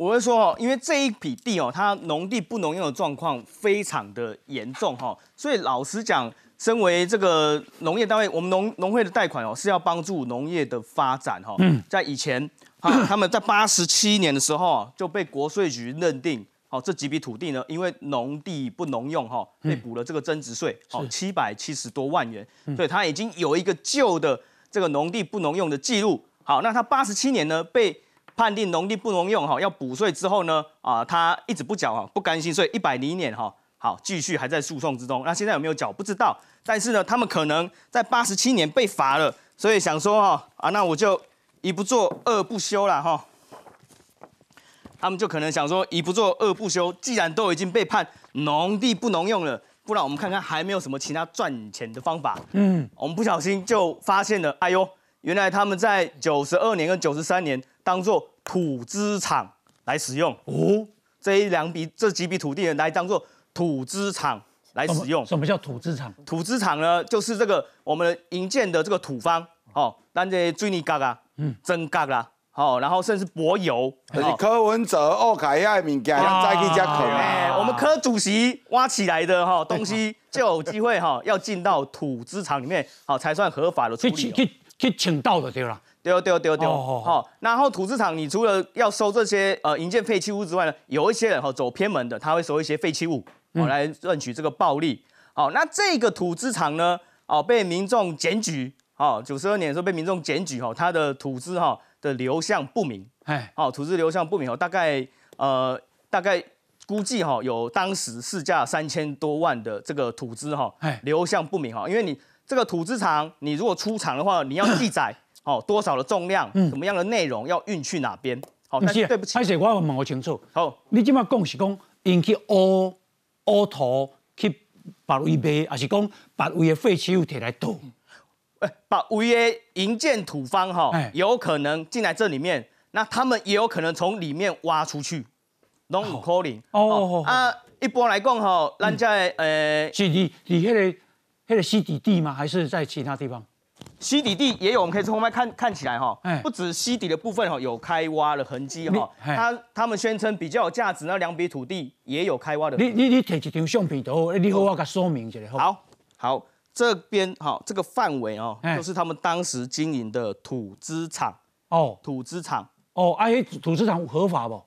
我会说哦，因为这一笔地哦，它农地不农用的状况非常的严重哈，所以老实讲，身为这个农业单位，我们农农会的贷款哦是要帮助农业的发展哈。嗯在以前哈，他们在八十七年的时候啊就被国税局认定。好，这几笔土地呢，因为农地不农用哈，被补了这个增值税，好七百七十多万元，所以它已经有一个旧的这个农地不农用的记录。好，那他八十七年呢被判定农地不能用哈，要补税之后呢，啊，他一直不缴哈，不甘心，所以一百零年哈，好，继续还在诉讼之中。那现在有没有缴不知道，但是呢，他们可能在八十七年被罚了，所以想说哈，啊，那我就一不做二不休了哈。他们就可能想说，一不做二不休，既然都已经被判农地不能用了，不然我们看看还没有什么其他赚钱的方法。嗯，我们不小心就发现了，哎呦，原来他们在九十二年跟九十三年当做土资产来使用哦，这一两笔这几笔土地呢来当做土资产来使用。什么叫土资产？土资产呢，就是这个我们营建的这个土方，哦，那这水泥角啊，嗯，真角啦，好，然后甚至柏油，就是柯文哲奥，凯亚物件，让再去加可哎，我们柯主席挖起来的哈 东西，就有机会哈要进到土资厂里面，好才算合法的处理。去去去请到的对了。丢丢丢丢，好，然后土资厂，你除了要收这些呃营建废弃物之外呢，有一些人哈走偏门的，他会收一些废弃物，哦来赚取这个暴利。好，那这个土资厂呢，哦被民众检举，哦九十二年的时候被民众检举，哈，它的土资哈的流向不明，哎，哦土资流向不明，哦大概呃大概估计哈有当时市价三千多万的这个土资哈，流向不明哈，因为你这个土资厂，你如果出厂的话，你要记载。哦，多少的重量，什么样的内容要运去哪边？好，但是对不起，而且我问我清楚。好，你今麦讲是讲，因去挖挖土去别位卖，还是讲别位的废弃物摕来倒？哎，别位的营建土方哈，有可能进来这里面，那他们也有可能从里面挖出去，拢有可能。哦，啊，一般来讲哈，咱在呃，是你你迄个迄个西底地吗？还是在其他地方？西底地也有，我们可以从后面看看起来哈，不止溪底的部分哈有开挖的痕迹哈，他他们宣称比较有价值那两笔土地也有开挖的。你你你摕一张相片图，你好我给说明一下。好，好，这边哈这个范围哦，就是他们当时经营的土资厂哦，土资厂哦，哎，土资厂合法不？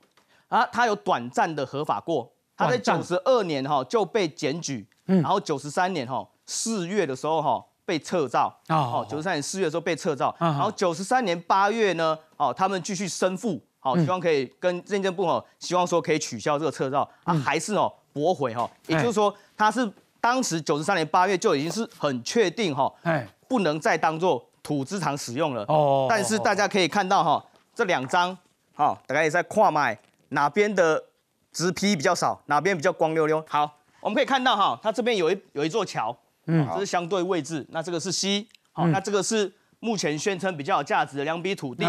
啊，他有短暂的合法过，他在九十二年哈就被检举，然后九十三年哈四月的时候哈。被撤照。哦，九十三年四月的时候被撤照，然后九十三年八月呢，哦，他们继续申复，好，希望可以跟证件部哦，希望说可以取消这个撤照，啊，还是哦驳回哈，也就是说他是当时九十三年八月就已经是很确定哈，哎，不能再当做土资厂使用了。哦，但是大家可以看到哈，这两张，好，大家也在跨买哪边的直批比较少，哪边比较光溜溜，好，我们可以看到哈，它这边有一有一座桥。嗯，这是相对位置。那这个是 C，好，那这个是目前宣称比较有价值的两笔土地。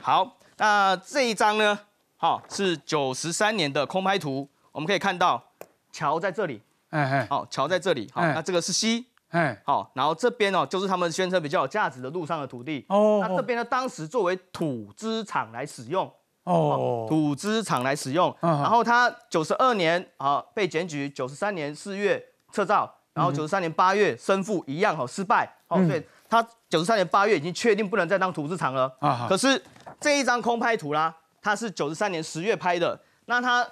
好，那这一张呢，好，是九十三年的空拍图。我们可以看到桥在这里，哎哎，好，桥在这里。好，那这个是 C，哎，好，然后这边哦，就是他们宣称比较有价值的路上的土地。哦，那这边呢，当时作为土资厂来使用。哦，土资厂来使用。然后他九十二年啊被检举，九十三年四月撤照。然后九十三年八月申复一样哈失败，好，所以他九十三年八月已经确定不能再当土资厂了。啊，可是这一张空拍图啦，它是九十三年十月拍的，那他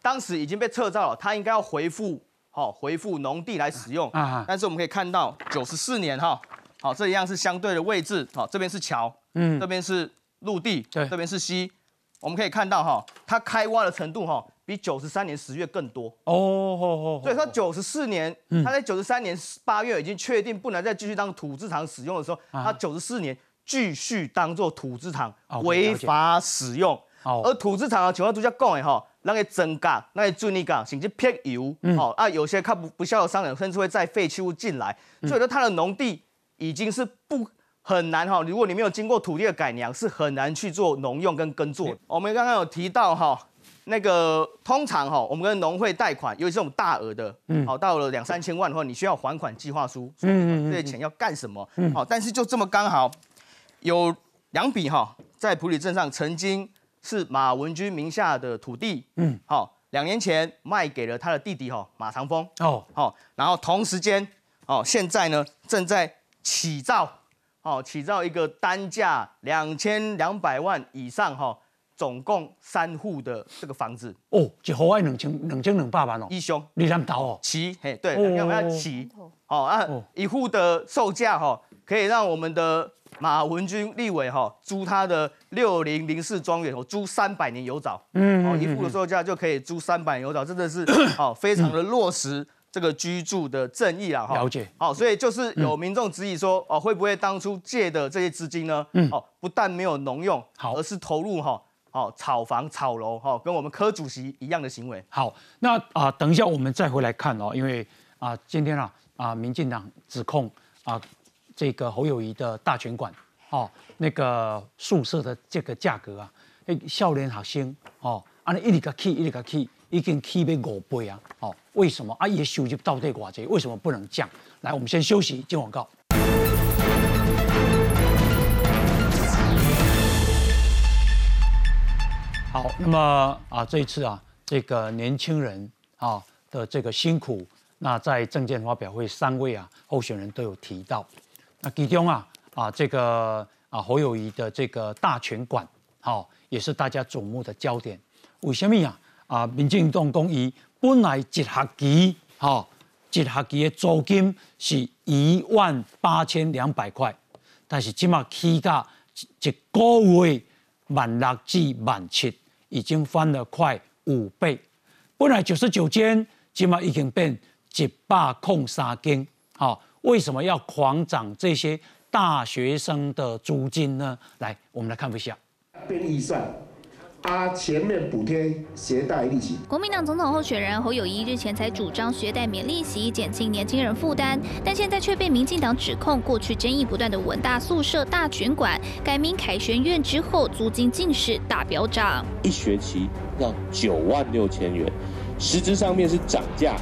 当时已经被撤照了，他应该要回复，好，回复农地来使用。啊，但是我们可以看到九十四年哈，好，这一样是相对的位置，好，这边是桥，嗯，这边是陆地，对，这边是溪，我们可以看到哈，它开挖的程度哈。比九十三年十月更多。哦，所以说九十四年，他在九十三年八月已经确定不能再继续当土资厂使用的时候，他九十四年继续当做土资厂违法使用。而土资厂啊，情况都叫讲的哈，那个增加，那个水泥港甚至撇油，哦啊，有些看不不孝的商人甚至会载废弃物进来，所以说他的农地已经是不很难哈，如果你没有经过土地的改良，是很难去做农用跟耕作。我们刚刚有提到哈。那个通常哈，我们跟农会贷款，尤其这种大额的，好到了两三千万的话，你需要还款计划书，嗯这些钱要干什么？好，但是就这么刚好，有两笔哈，在普里镇上曾经是马文君名下的土地，嗯，好，两年前卖给了他的弟弟哈马长风，哦，好，然后同时间，哦，现在呢正在起造，哦，起造一个单价两千两百万以上哈。总共三户的这个房子。哦，一户爱两千两千两百万哦，一兄，你两头哦，齐嘿，对，要不要齐？哦。啊，一户的售价哈，可以让我们的马文君立委哈租他的六零零四庄园哦，租三百年有找，嗯，哦，一户的售价就可以租三百年有找，真的是 哦，非常的落实这个居住的正义啦，哈，了解，好，所以就是有民众质疑说，哦，会不会当初借的这些资金呢？嗯，哦，不但没有农用，好，而是投入哈。哦，炒房炒楼，哈，跟我们柯主席一样的行为。好，那啊，等一下我们再回来看哦，因为啊，今天啊，啊，民进党指控啊，这个侯友谊的大权馆，哦，那个宿舍的这个价格啊，哎，笑脸好新哦，啊，一里个 key 一里个 key，已经起要五倍啊！哦，为什么啊？伊的收入到底偌济？为什么不能降？来，我们先休息，进广告。好，那么啊，这一次啊，这个年轻人啊的这个辛苦，那在证件发表会三位啊候选人都有提到。那其中啊啊这个啊侯友谊的这个大拳馆，好也是大家瞩目的焦点。为什么啊？啊，民进党公益本来一学期哈一学期的租金是一万八千两百块，但是今嘛起价一个月万六至万七。已经翻了快五倍，本来九十九间，起码已经变一百空三间。好，为什么要狂涨这些大学生的租金呢？来，我们来看一下。变预算。啊，前面补贴携带利息。国民党总统候选人侯友谊日前才主张学贷免利息，减轻年轻人负担，但现在却被民进党指控，过去争议不断的文大宿舍大群馆改名凯旋院之后，租金竟是大飙涨，一学期要九万六千元，实质上面是涨价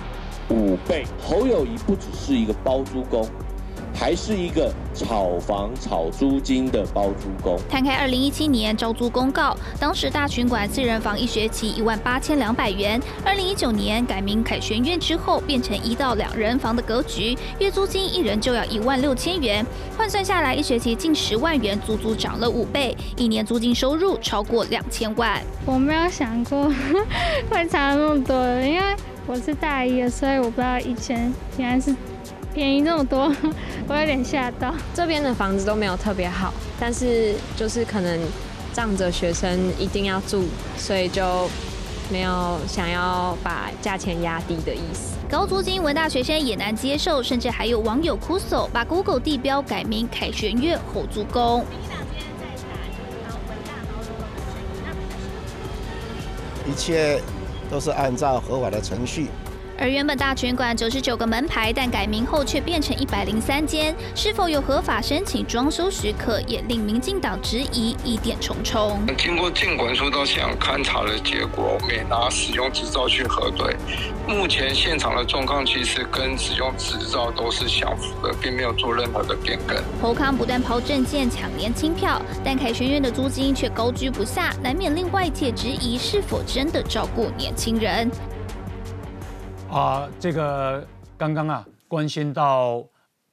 五倍。侯友谊不只是一个包租公。还是一个炒房、炒租金的包租公。摊开二零一七年招租公告，当时大群馆四人房一学期一万八千两百元。二零一九年改名凯旋苑之后，变成一到两人房的格局，月租金一人就要一万六千元，换算下来一学期近十万元，足足涨了五倍，一年租金收入超过两千万。我没有想过会差那么多，因为我是大一的，所以我不知道以前原来是。便宜这么多，我有点吓到。这边的房子都没有特别好，但是就是可能仗着学生一定要住，所以就没有想要把价钱压低的意思。高租金文大学生也难接受，甚至还有网友哭诉，把 Google 地标改名凯旋月后租公。一切都是按照合法的程序。而原本大拳馆九十九个门牌，但改名后却变成一百零三间，是否有合法申请装修许可，也令民进党质疑疑点重重。经过监管说到现场勘查的结果，没拿使用执照去核对，目前现场的状况其实跟使用执照都是相符的，并没有做任何的变更。侯康不但抛证件抢年轻票，但凯旋院的租金却高居不下，难免令外界质疑是否真的照顾年轻人。啊，这个刚刚啊，关心到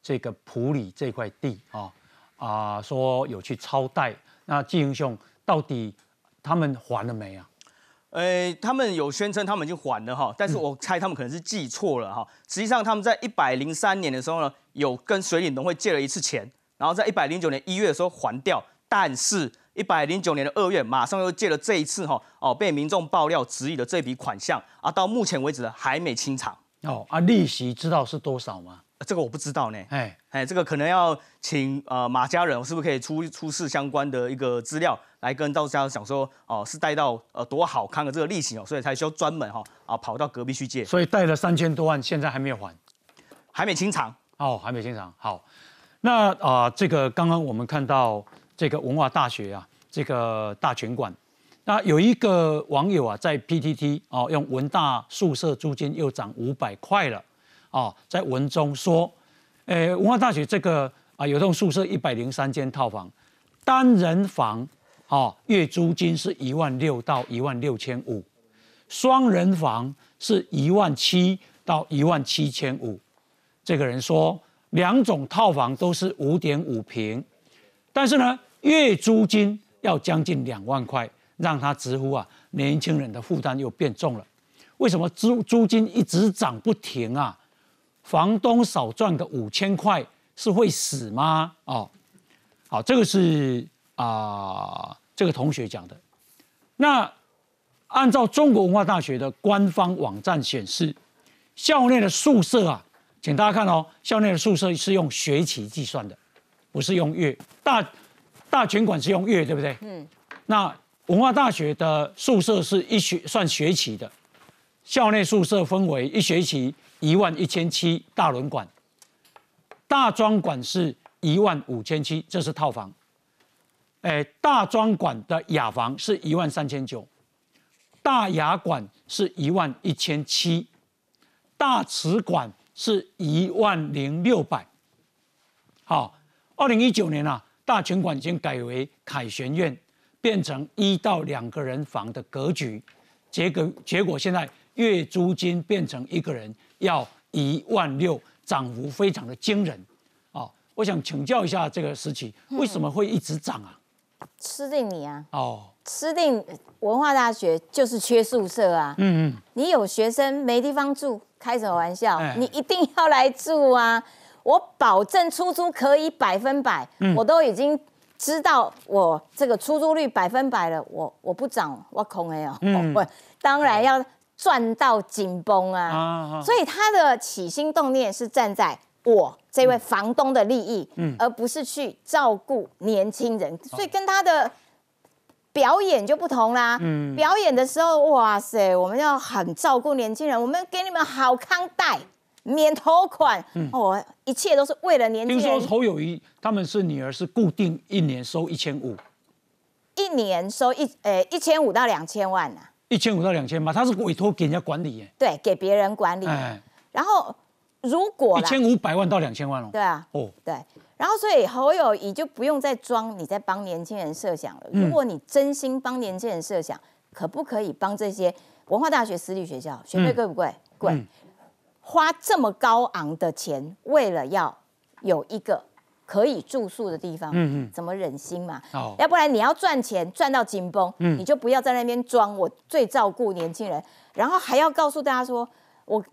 这个普里这块地啊，啊，说有去超贷，那季英雄到底他们还了没啊？呃，他们有宣称他们已经还了哈，但是我猜他们可能是记错了哈。实际上他们在一百零三年的时候呢，有跟水里农会借了一次钱，然后在一百零九年一月的时候还掉，但是。一百零九年的二月，马上又借了这一次哈哦，被民众爆料质疑的这笔款项啊，到目前为止还没清偿哦啊，利息知道是多少吗？这个我不知道呢。哎哎，这个可能要请呃马家人是不是可以出出示相关的一个资料来跟大家讲说哦，是贷到呃多好看的这个利息哦，所以才需要专门哈啊跑到隔壁去借。所以贷了三千多万，现在还没有还，还没清偿哦，还没清偿。好，那啊这个刚刚我们看到。这个文化大学啊，这个大拳馆，那有一个网友啊，在 PTT 哦，用文大宿舍租金又涨五百块了，哦，在文中说，诶，文化大学这个啊，有栋宿舍一百零三间套房，单人房哦，月租金是一万六到一万六千五，双人房是一万七到一万七千五。这个人说，两种套房都是五点五平，但是呢。月租金要将近两万块，让他直呼啊，年轻人的负担又变重了。为什么租租金一直涨不停啊？房东少赚个五千块是会死吗？哦，好，这个是啊，这个同学讲的。那按照中国文化大学的官方网站显示，校内的宿舍啊，请大家看哦，校内的宿舍是用学期计算的，不是用月大。大拳馆是用月，对不对？嗯。那文化大学的宿舍是一学算学期的，校内宿舍分为一学期一万一千七大轮馆，大庄馆是一万五千七，这是套房。哎，大庄馆的雅房是一万三千九，大雅馆是一万一千七，大慈馆是一万零六百。好，二零一九年啊，大全馆已经改为凯旋院，变成一到两个人房的格局，结果结果现在月租金变成一个人要一万六，涨幅非常的惊人。哦，我想请教一下这个时期，为什么会一直涨啊？吃定你啊！哦，吃定文化大学就是缺宿舍啊！嗯嗯，你有学生没地方住，开什么玩笑？哎你一定要来住啊！我保证出租可以百分百，嗯。我都已经知道我这个出租率百分百了，我我不涨，我空哎哦，嗯。我当然要赚到紧绷啊！啊所以他的起心动念是站在我这位房东的利益，嗯。而不是去照顾年轻人，所以跟他的表演就不同啦。嗯。表演的时候，哇塞，我们要很照顾年轻人，我们给你们好康贷、免头款，嗯。哦，一切都是为了年轻人。听说。侯友谊他们是女儿是固定一年收一千五，一年收一呃一千五到两千万呐、一千五到两千嘛，他是委托给人家管理耶，对，给别人管理。哎，然后如果一千五百万到两千万哦。对啊，哦，对，然后所以侯友谊就不用再装你在帮年轻人设想了。嗯。如果你真心帮年轻人设想，可不可以帮这些文化大学私立学校？学费嗯。贵不贵？贵，嗯花这么高昂的钱，为了要有一个可以住宿的地方，嗯嗯怎么忍心嘛？哦要不然你要赚钱赚到紧绷，嗯你就不要在那边装我最照顾年轻人，然后还要告诉大家说我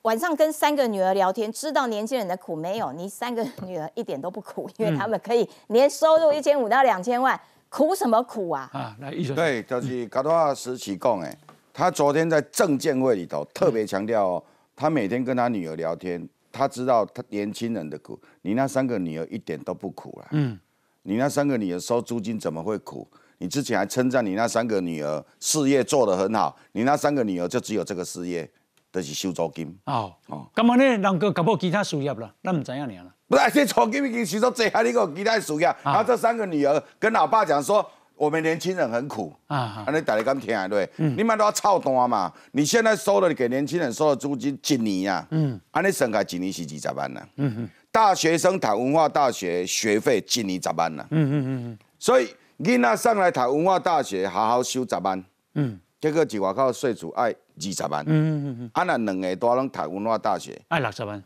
晚上跟三个女儿聊天，知道年轻人的苦没有？你三个女儿一点都不苦，因为嗯他们可以年收入一千五到两千万，苦什么苦啊？啊，来一对，就是卡多亚时期讲诶，他昨天在证监会里头特别强调哦，他每天跟他女儿聊天，他知道他年轻人的苦，你那三个女儿一点都不苦啦。嗯，你那三个女儿收租金怎么会苦？你之前还称赞你那三个女儿事业做得很好，你那三个女儿就只有这个事业，就是收租金。哦哦，咁么呢，人个搞不好其他事业啦，咱唔知影你啦。不是，这租金已经收到最还你个其他事业，然后这三个女儿跟老爸讲说，我们年轻人很苦。啊，安尼大家敢听对？你们都要操蛋嘛！你现在收了给年轻人收的租金一年啊，嗯安尼算下来一年是二十万呐。嗯嗯大学生读文化大学学费一年十万呐，嗯嗯嗯所以囡仔上来读文化大学，好好收十万，嗯结果一外口税主爱二十万，嗯嗯嗯，啊那两个多拢读文化大学，爱六十万。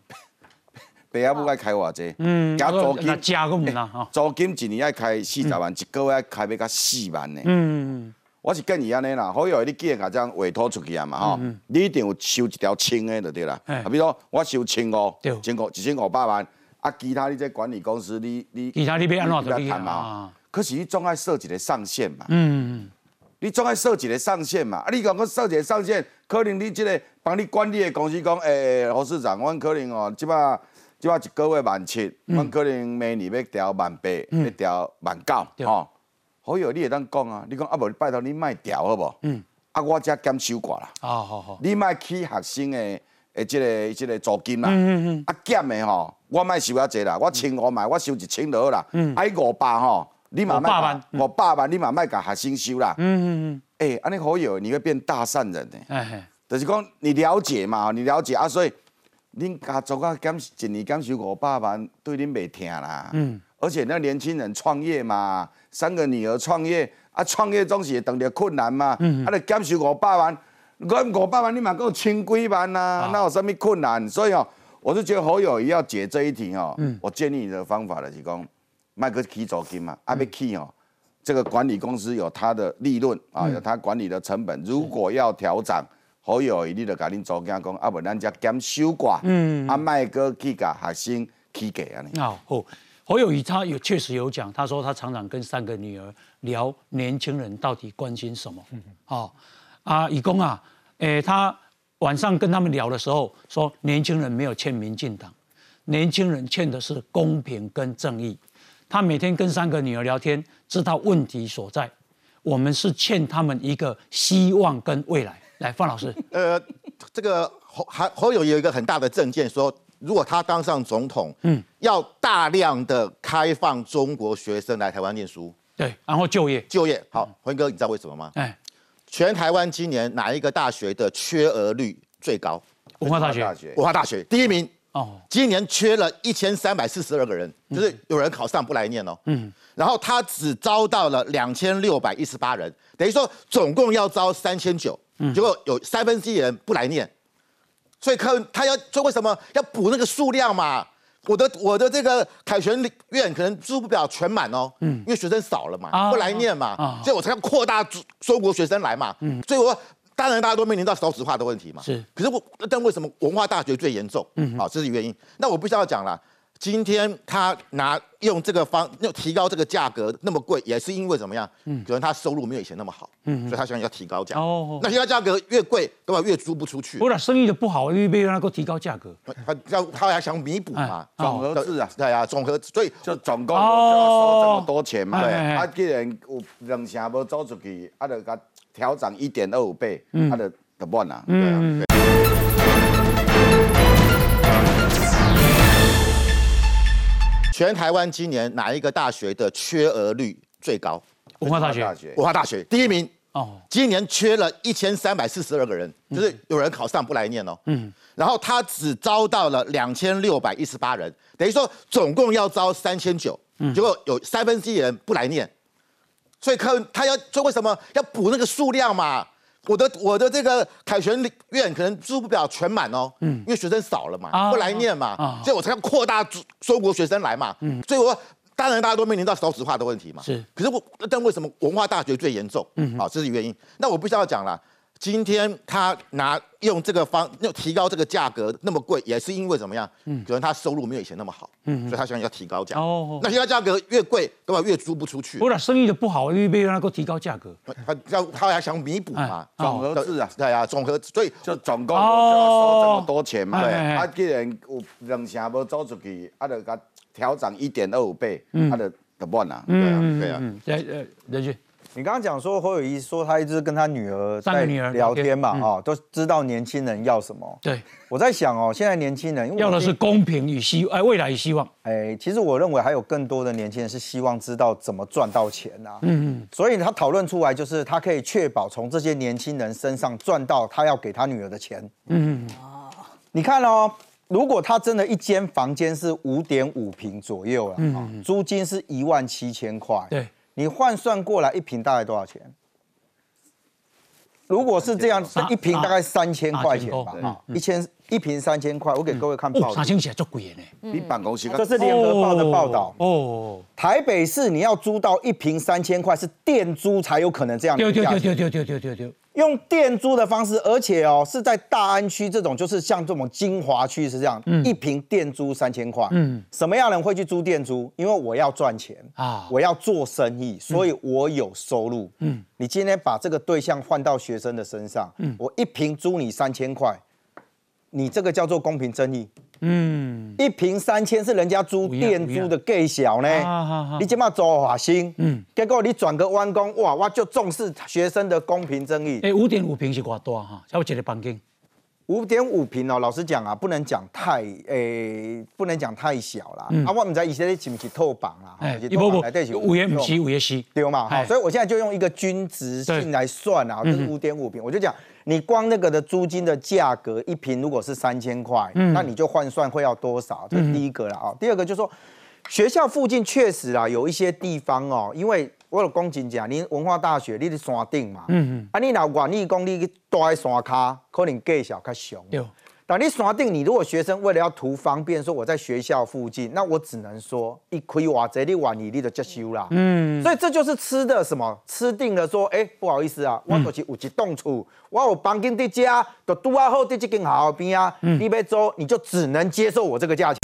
爸阿母爱开偌济，嗯加租金啦吼。租金一年爱开四十万，一个月爱开要到四万呢。嗯我是建议安尼啦，好有你既然甲这样委托出去啊嘛吼，你一定有收一条清的就对啦。嘿啊，比如说我收千五对，千五一千五百万，啊，其他你这管理公司你你其他你要安怎谈嘛啊。可是你总爱设一个上限嘛，嗯你总爱设一个上限嘛。啊，你讲我设一个上限，可能你这个帮你管理的公司讲，诶、侯市长，阮可能哦，即摆即话一个月万七，嗯阮可能明年要调万八，要调万九，吼。好友你会当讲啊，你讲啊无，拜托你莫调好无？嗯，啊，我才减收寡啦。好好好。你莫起学生的诶，即个即个租金啦。嗯嗯嗯。啊，减的吼，我卖收遐济啦，我千五万，我收一千就好啦。嗯啊，五百吼，你嘛莫500万五百万，你嘛卖甲学生收啦。嗯嗯嗯。诶，安尼好友你会变大善人呢。哎，就是讲你了解嘛，你了解啊，所以恁家族啊减一年减收五百万，对恁袂疼啦。嗯。而且那年轻人创业嘛，三个女儿创业啊，创业总是会碰到困难嘛。嗯啊，你减收五百万，我五百万你嘛够千几万呐、那有什么困难？所以哦，我是觉得侯友谊要解这一题哦，嗯我建议你的方法就是讲，卖个起租金嘛，啊要起哦。这个管理公司有它的利润啊，嗯有它管理的成本。如果要调涨，侯友谊你就甲恁祖囝讲，啊不然才减收挂，嗯啊卖个去甲学生起价安尼。啊好，侯友谊他有确实有讲，他说他常常跟三个女儿聊年轻人到底关心什么。哦啊，以公啊，诶，他晚上跟他们聊的时候说，年轻人没有欠民进党，年轻人欠的是公平跟正义。他每天跟三个女儿聊天，知道问题所在。我们是欠他们一个希望跟未来。来，范老师，呃，这个侯还侯友有一个很大的政见，说如果他当上总统，嗯，要大量的开放中国学生来台湾念书，对，然后就业，就业。好，辉哥，你知道为什么吗？哎，全台湾今年哪一个大学的缺额率最高？文化大学。文化大学。第一名。哦，今年缺了一千三百四十二个人，就是有人考上不来念哦。嗯，然后他只招到了两千六百一十八人，等于说总共要招三千九，结果有三分之一人不来念，所以科他要说为什么？要补那个数量嘛？我的我的这个凯旋院可能住不了全满哦，嗯，因为学生少了嘛，啊。不来念嘛，啊。所以我才要扩大中中国学生来嘛，嗯。所以我当然大家都面临到少子化的问题嘛，是，可是我但为什么文化大学最严重？嗯好、这是原因。那我必须要讲了，今天他拿用这个方用提高这个价格那么贵，也是因为怎么样？嗯可能他收入没有以前那么好，嗯所以他想要提高价。哦那现在价格越贵，对吧？越租不出去。不然生意就不好，因为让他够提高价格。他要他还想弥补嘛，哎总和制啊，对啊，总和所以就总共就要收这么多钱嘛。哦哎哎哎啊，既然有两成无租出去，啊，就甲调涨一点二五倍，嗯啊，就就满啊。嗯全台湾今年哪一个大学的缺额率最高？文化大学文化大学第一名。哦，今年缺了一千三百四十二个人，就是有人考上不来念哦。嗯，然后他只招到了两千六百一十八人，等于说总共要招三千九，结果有三分之一人不来念，所以科他要说为什么要补那个数量嘛？我的我的这个凯旋院可能住不了全满哦，嗯。因为学生少了嘛，啊不来念嘛，啊所以我才要扩大中中国学生来嘛，嗯。所以我当然大家都面临到少子化的问题嘛，是，可是我但为什么文化大学最严重？嗯好、这是原因。那我必须要讲了，今天他拿用这个方用提高这个价格那么贵，也是因为怎么样？嗯可能他收入没有以前那么好，嗯所以他想要提高价。哦那提高价格越贵，对吧？越租不出去。不然生意就不好，因为让他够提高价格。他要他还想弥补嘛，哎总和制啊，对啊，总和所以就总共就要收这么多钱嘛。哦哎哎哎啊，既然有两成无走出去，啊，就甲调涨一点二五倍，嗯啊，就就满啊。嗯对啊，嗯，对呃，任俊，你刚刚讲说侯友谊说他一直跟他女儿在聊天嘛，聊天嗯哦，都知道年轻人要什么。对，我在想哦，现在年轻人要的是公平与希，哎，未来与希望。哎，其实我认为还有更多的年轻人是希望知道怎么赚到钱啊。嗯嗯，所以他讨论出来就是他可以确保从这些年轻人身上赚到他要给他女儿的钱。嗯，你看哦，如果他真的一间房间是五点五平左右了，嗯哦租金是一万七千块，对，你换算过来一瓶大概多少钱？如果是这样，三一瓶大概三千块钱吧一千一瓶三千块，我给各位看报哦，纸三。千起来足贵的呢。比办公室这是联合报的报道。哦，台北市你要租到一瓶三千块，是店租才有可能这样的对对价钱。对对对对对对对，用电租的方式，而且哦是在大安区这种，就是像这种精华区是这样，嗯一平电租三千块。嗯什么样的人会去租店租？因为我要赚钱啊，我要做生意，所以我有收入。嗯你今天把这个对象换到学生的身上，嗯我一平租你三千块，你这个叫做公平正义。嗯，一平三千是人家租店租的计小呢啊啊啊，你今嘛做法新，嗯结果你转个弯工，哇，我就重视学生的公平正义。哎，五点五平是偌大哈？差不多一个房间。五点五平哦，老实讲啊，不能讲太诶、不能讲太小啦。嗯啊，我们在以色列是不是透榜啦？哎是，不不透榜内底是，五也不是，五也是。对嘛？好，哎所以我现在就用一个均值性来算啊，这是嗯五点五平，我就讲你光那个的租金的价格一平如果是三千块，嗯那你就换算会要多少？这是第一个了啊。第二个就是说，学校附近确实啦有一些地方哦，因为我有公警讲，你文化大学你是山顶嘛，嗯嗯啊，你若愿意讲你去住在山卡，可能价小较俗。对。但你锁定，你如果学生为了要图方便，说我在学校附近，那我只能说一亏哇，这你愿意你就接收啦。嗯所以这就是吃的什么？吃定了说，哎、不好意思啊，我就是有一栋厝，我有房间在家，就拄啊好在这间学校边啊，嗯你要租，你就只能接受我这个价钱。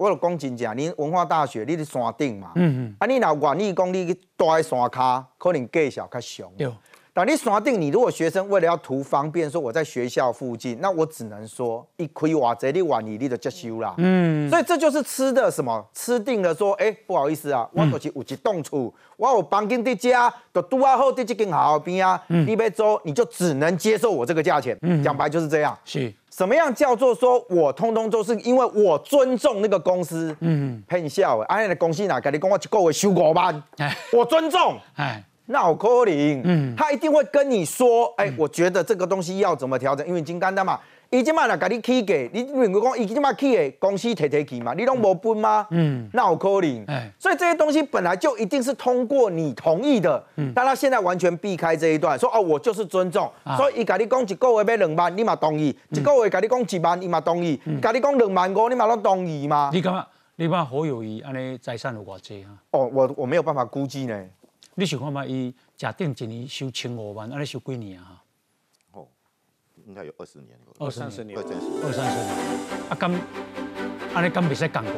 我有讲真正，你文化大学你是山顶嘛，嗯嗯啊，你若愿意讲你去住在山卡，可能价小较俗。对。但你山顶，你如果学生为了要图方便，说我在学校附近，那我只能说一亏哇，这你愿意你就接收啦。嗯所以这就是吃的什么？吃定了说，哎、不好意思啊，我就是有一栋厝，我有房间在家，就拄啊好在这间学校边啊，嗯你要租，你就只能接受我这个价钱。讲白就是这样。是。什么样叫做说我通通都是因为我尊重那个公司？嗯，骗笑的，安尼的公司哪跟你讲我一个月收五万，我尊重，哎。那我可能，嗯，他一定会跟你说，哎，我觉得这个东西要怎么调整，因为金刚的嘛。已经嘛来甲你起价，你如果讲伊即嘛起给公司提提去嘛，你拢无分吗？嗯，那有可能。哎，所以这些东西本来就一定是通过你同意的。嗯，但他现在完全避开这一段，说哦，我就是尊重。所以伊甲你讲一个月要两万，你嘛同意；一个月甲你讲一万，你嘛同意；甲你讲两万五，你嘛拢同意吗？你感觉你把好友谊安尼财产有偌济啊？哦，我我没有办法估计呢。你想看嘛？伊假定一年收千五万，安尼收几年啊？应该有二十年，二三十年，二三十年，二三十年。啊，咁，安尼咁未使讲过。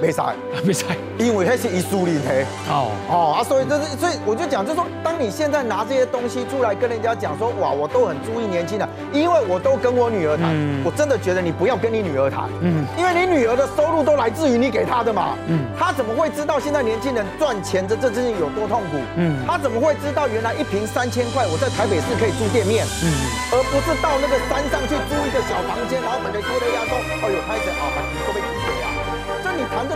没使，没使，因为那是伊输人嘿。哦。哦啊，所以就是，所以我就讲，就是说，当你现在拿这些东西出来跟人家讲说，哇，我都很注意年轻人，因为我都跟我女儿谈，我真的觉得你不要跟你女儿谈，嗯，因为你女儿的收入都来自于你给她的嘛，嗯，她怎么会知道现在年轻人赚钱这这事情有多痛苦？嗯，她怎么会知道原来一瓶三千块，我在台北市可以租店面，嗯，而不是到那个山上去租一个小房间，然后等个租的压说，哎呦，开始啊，把你都被。你谈的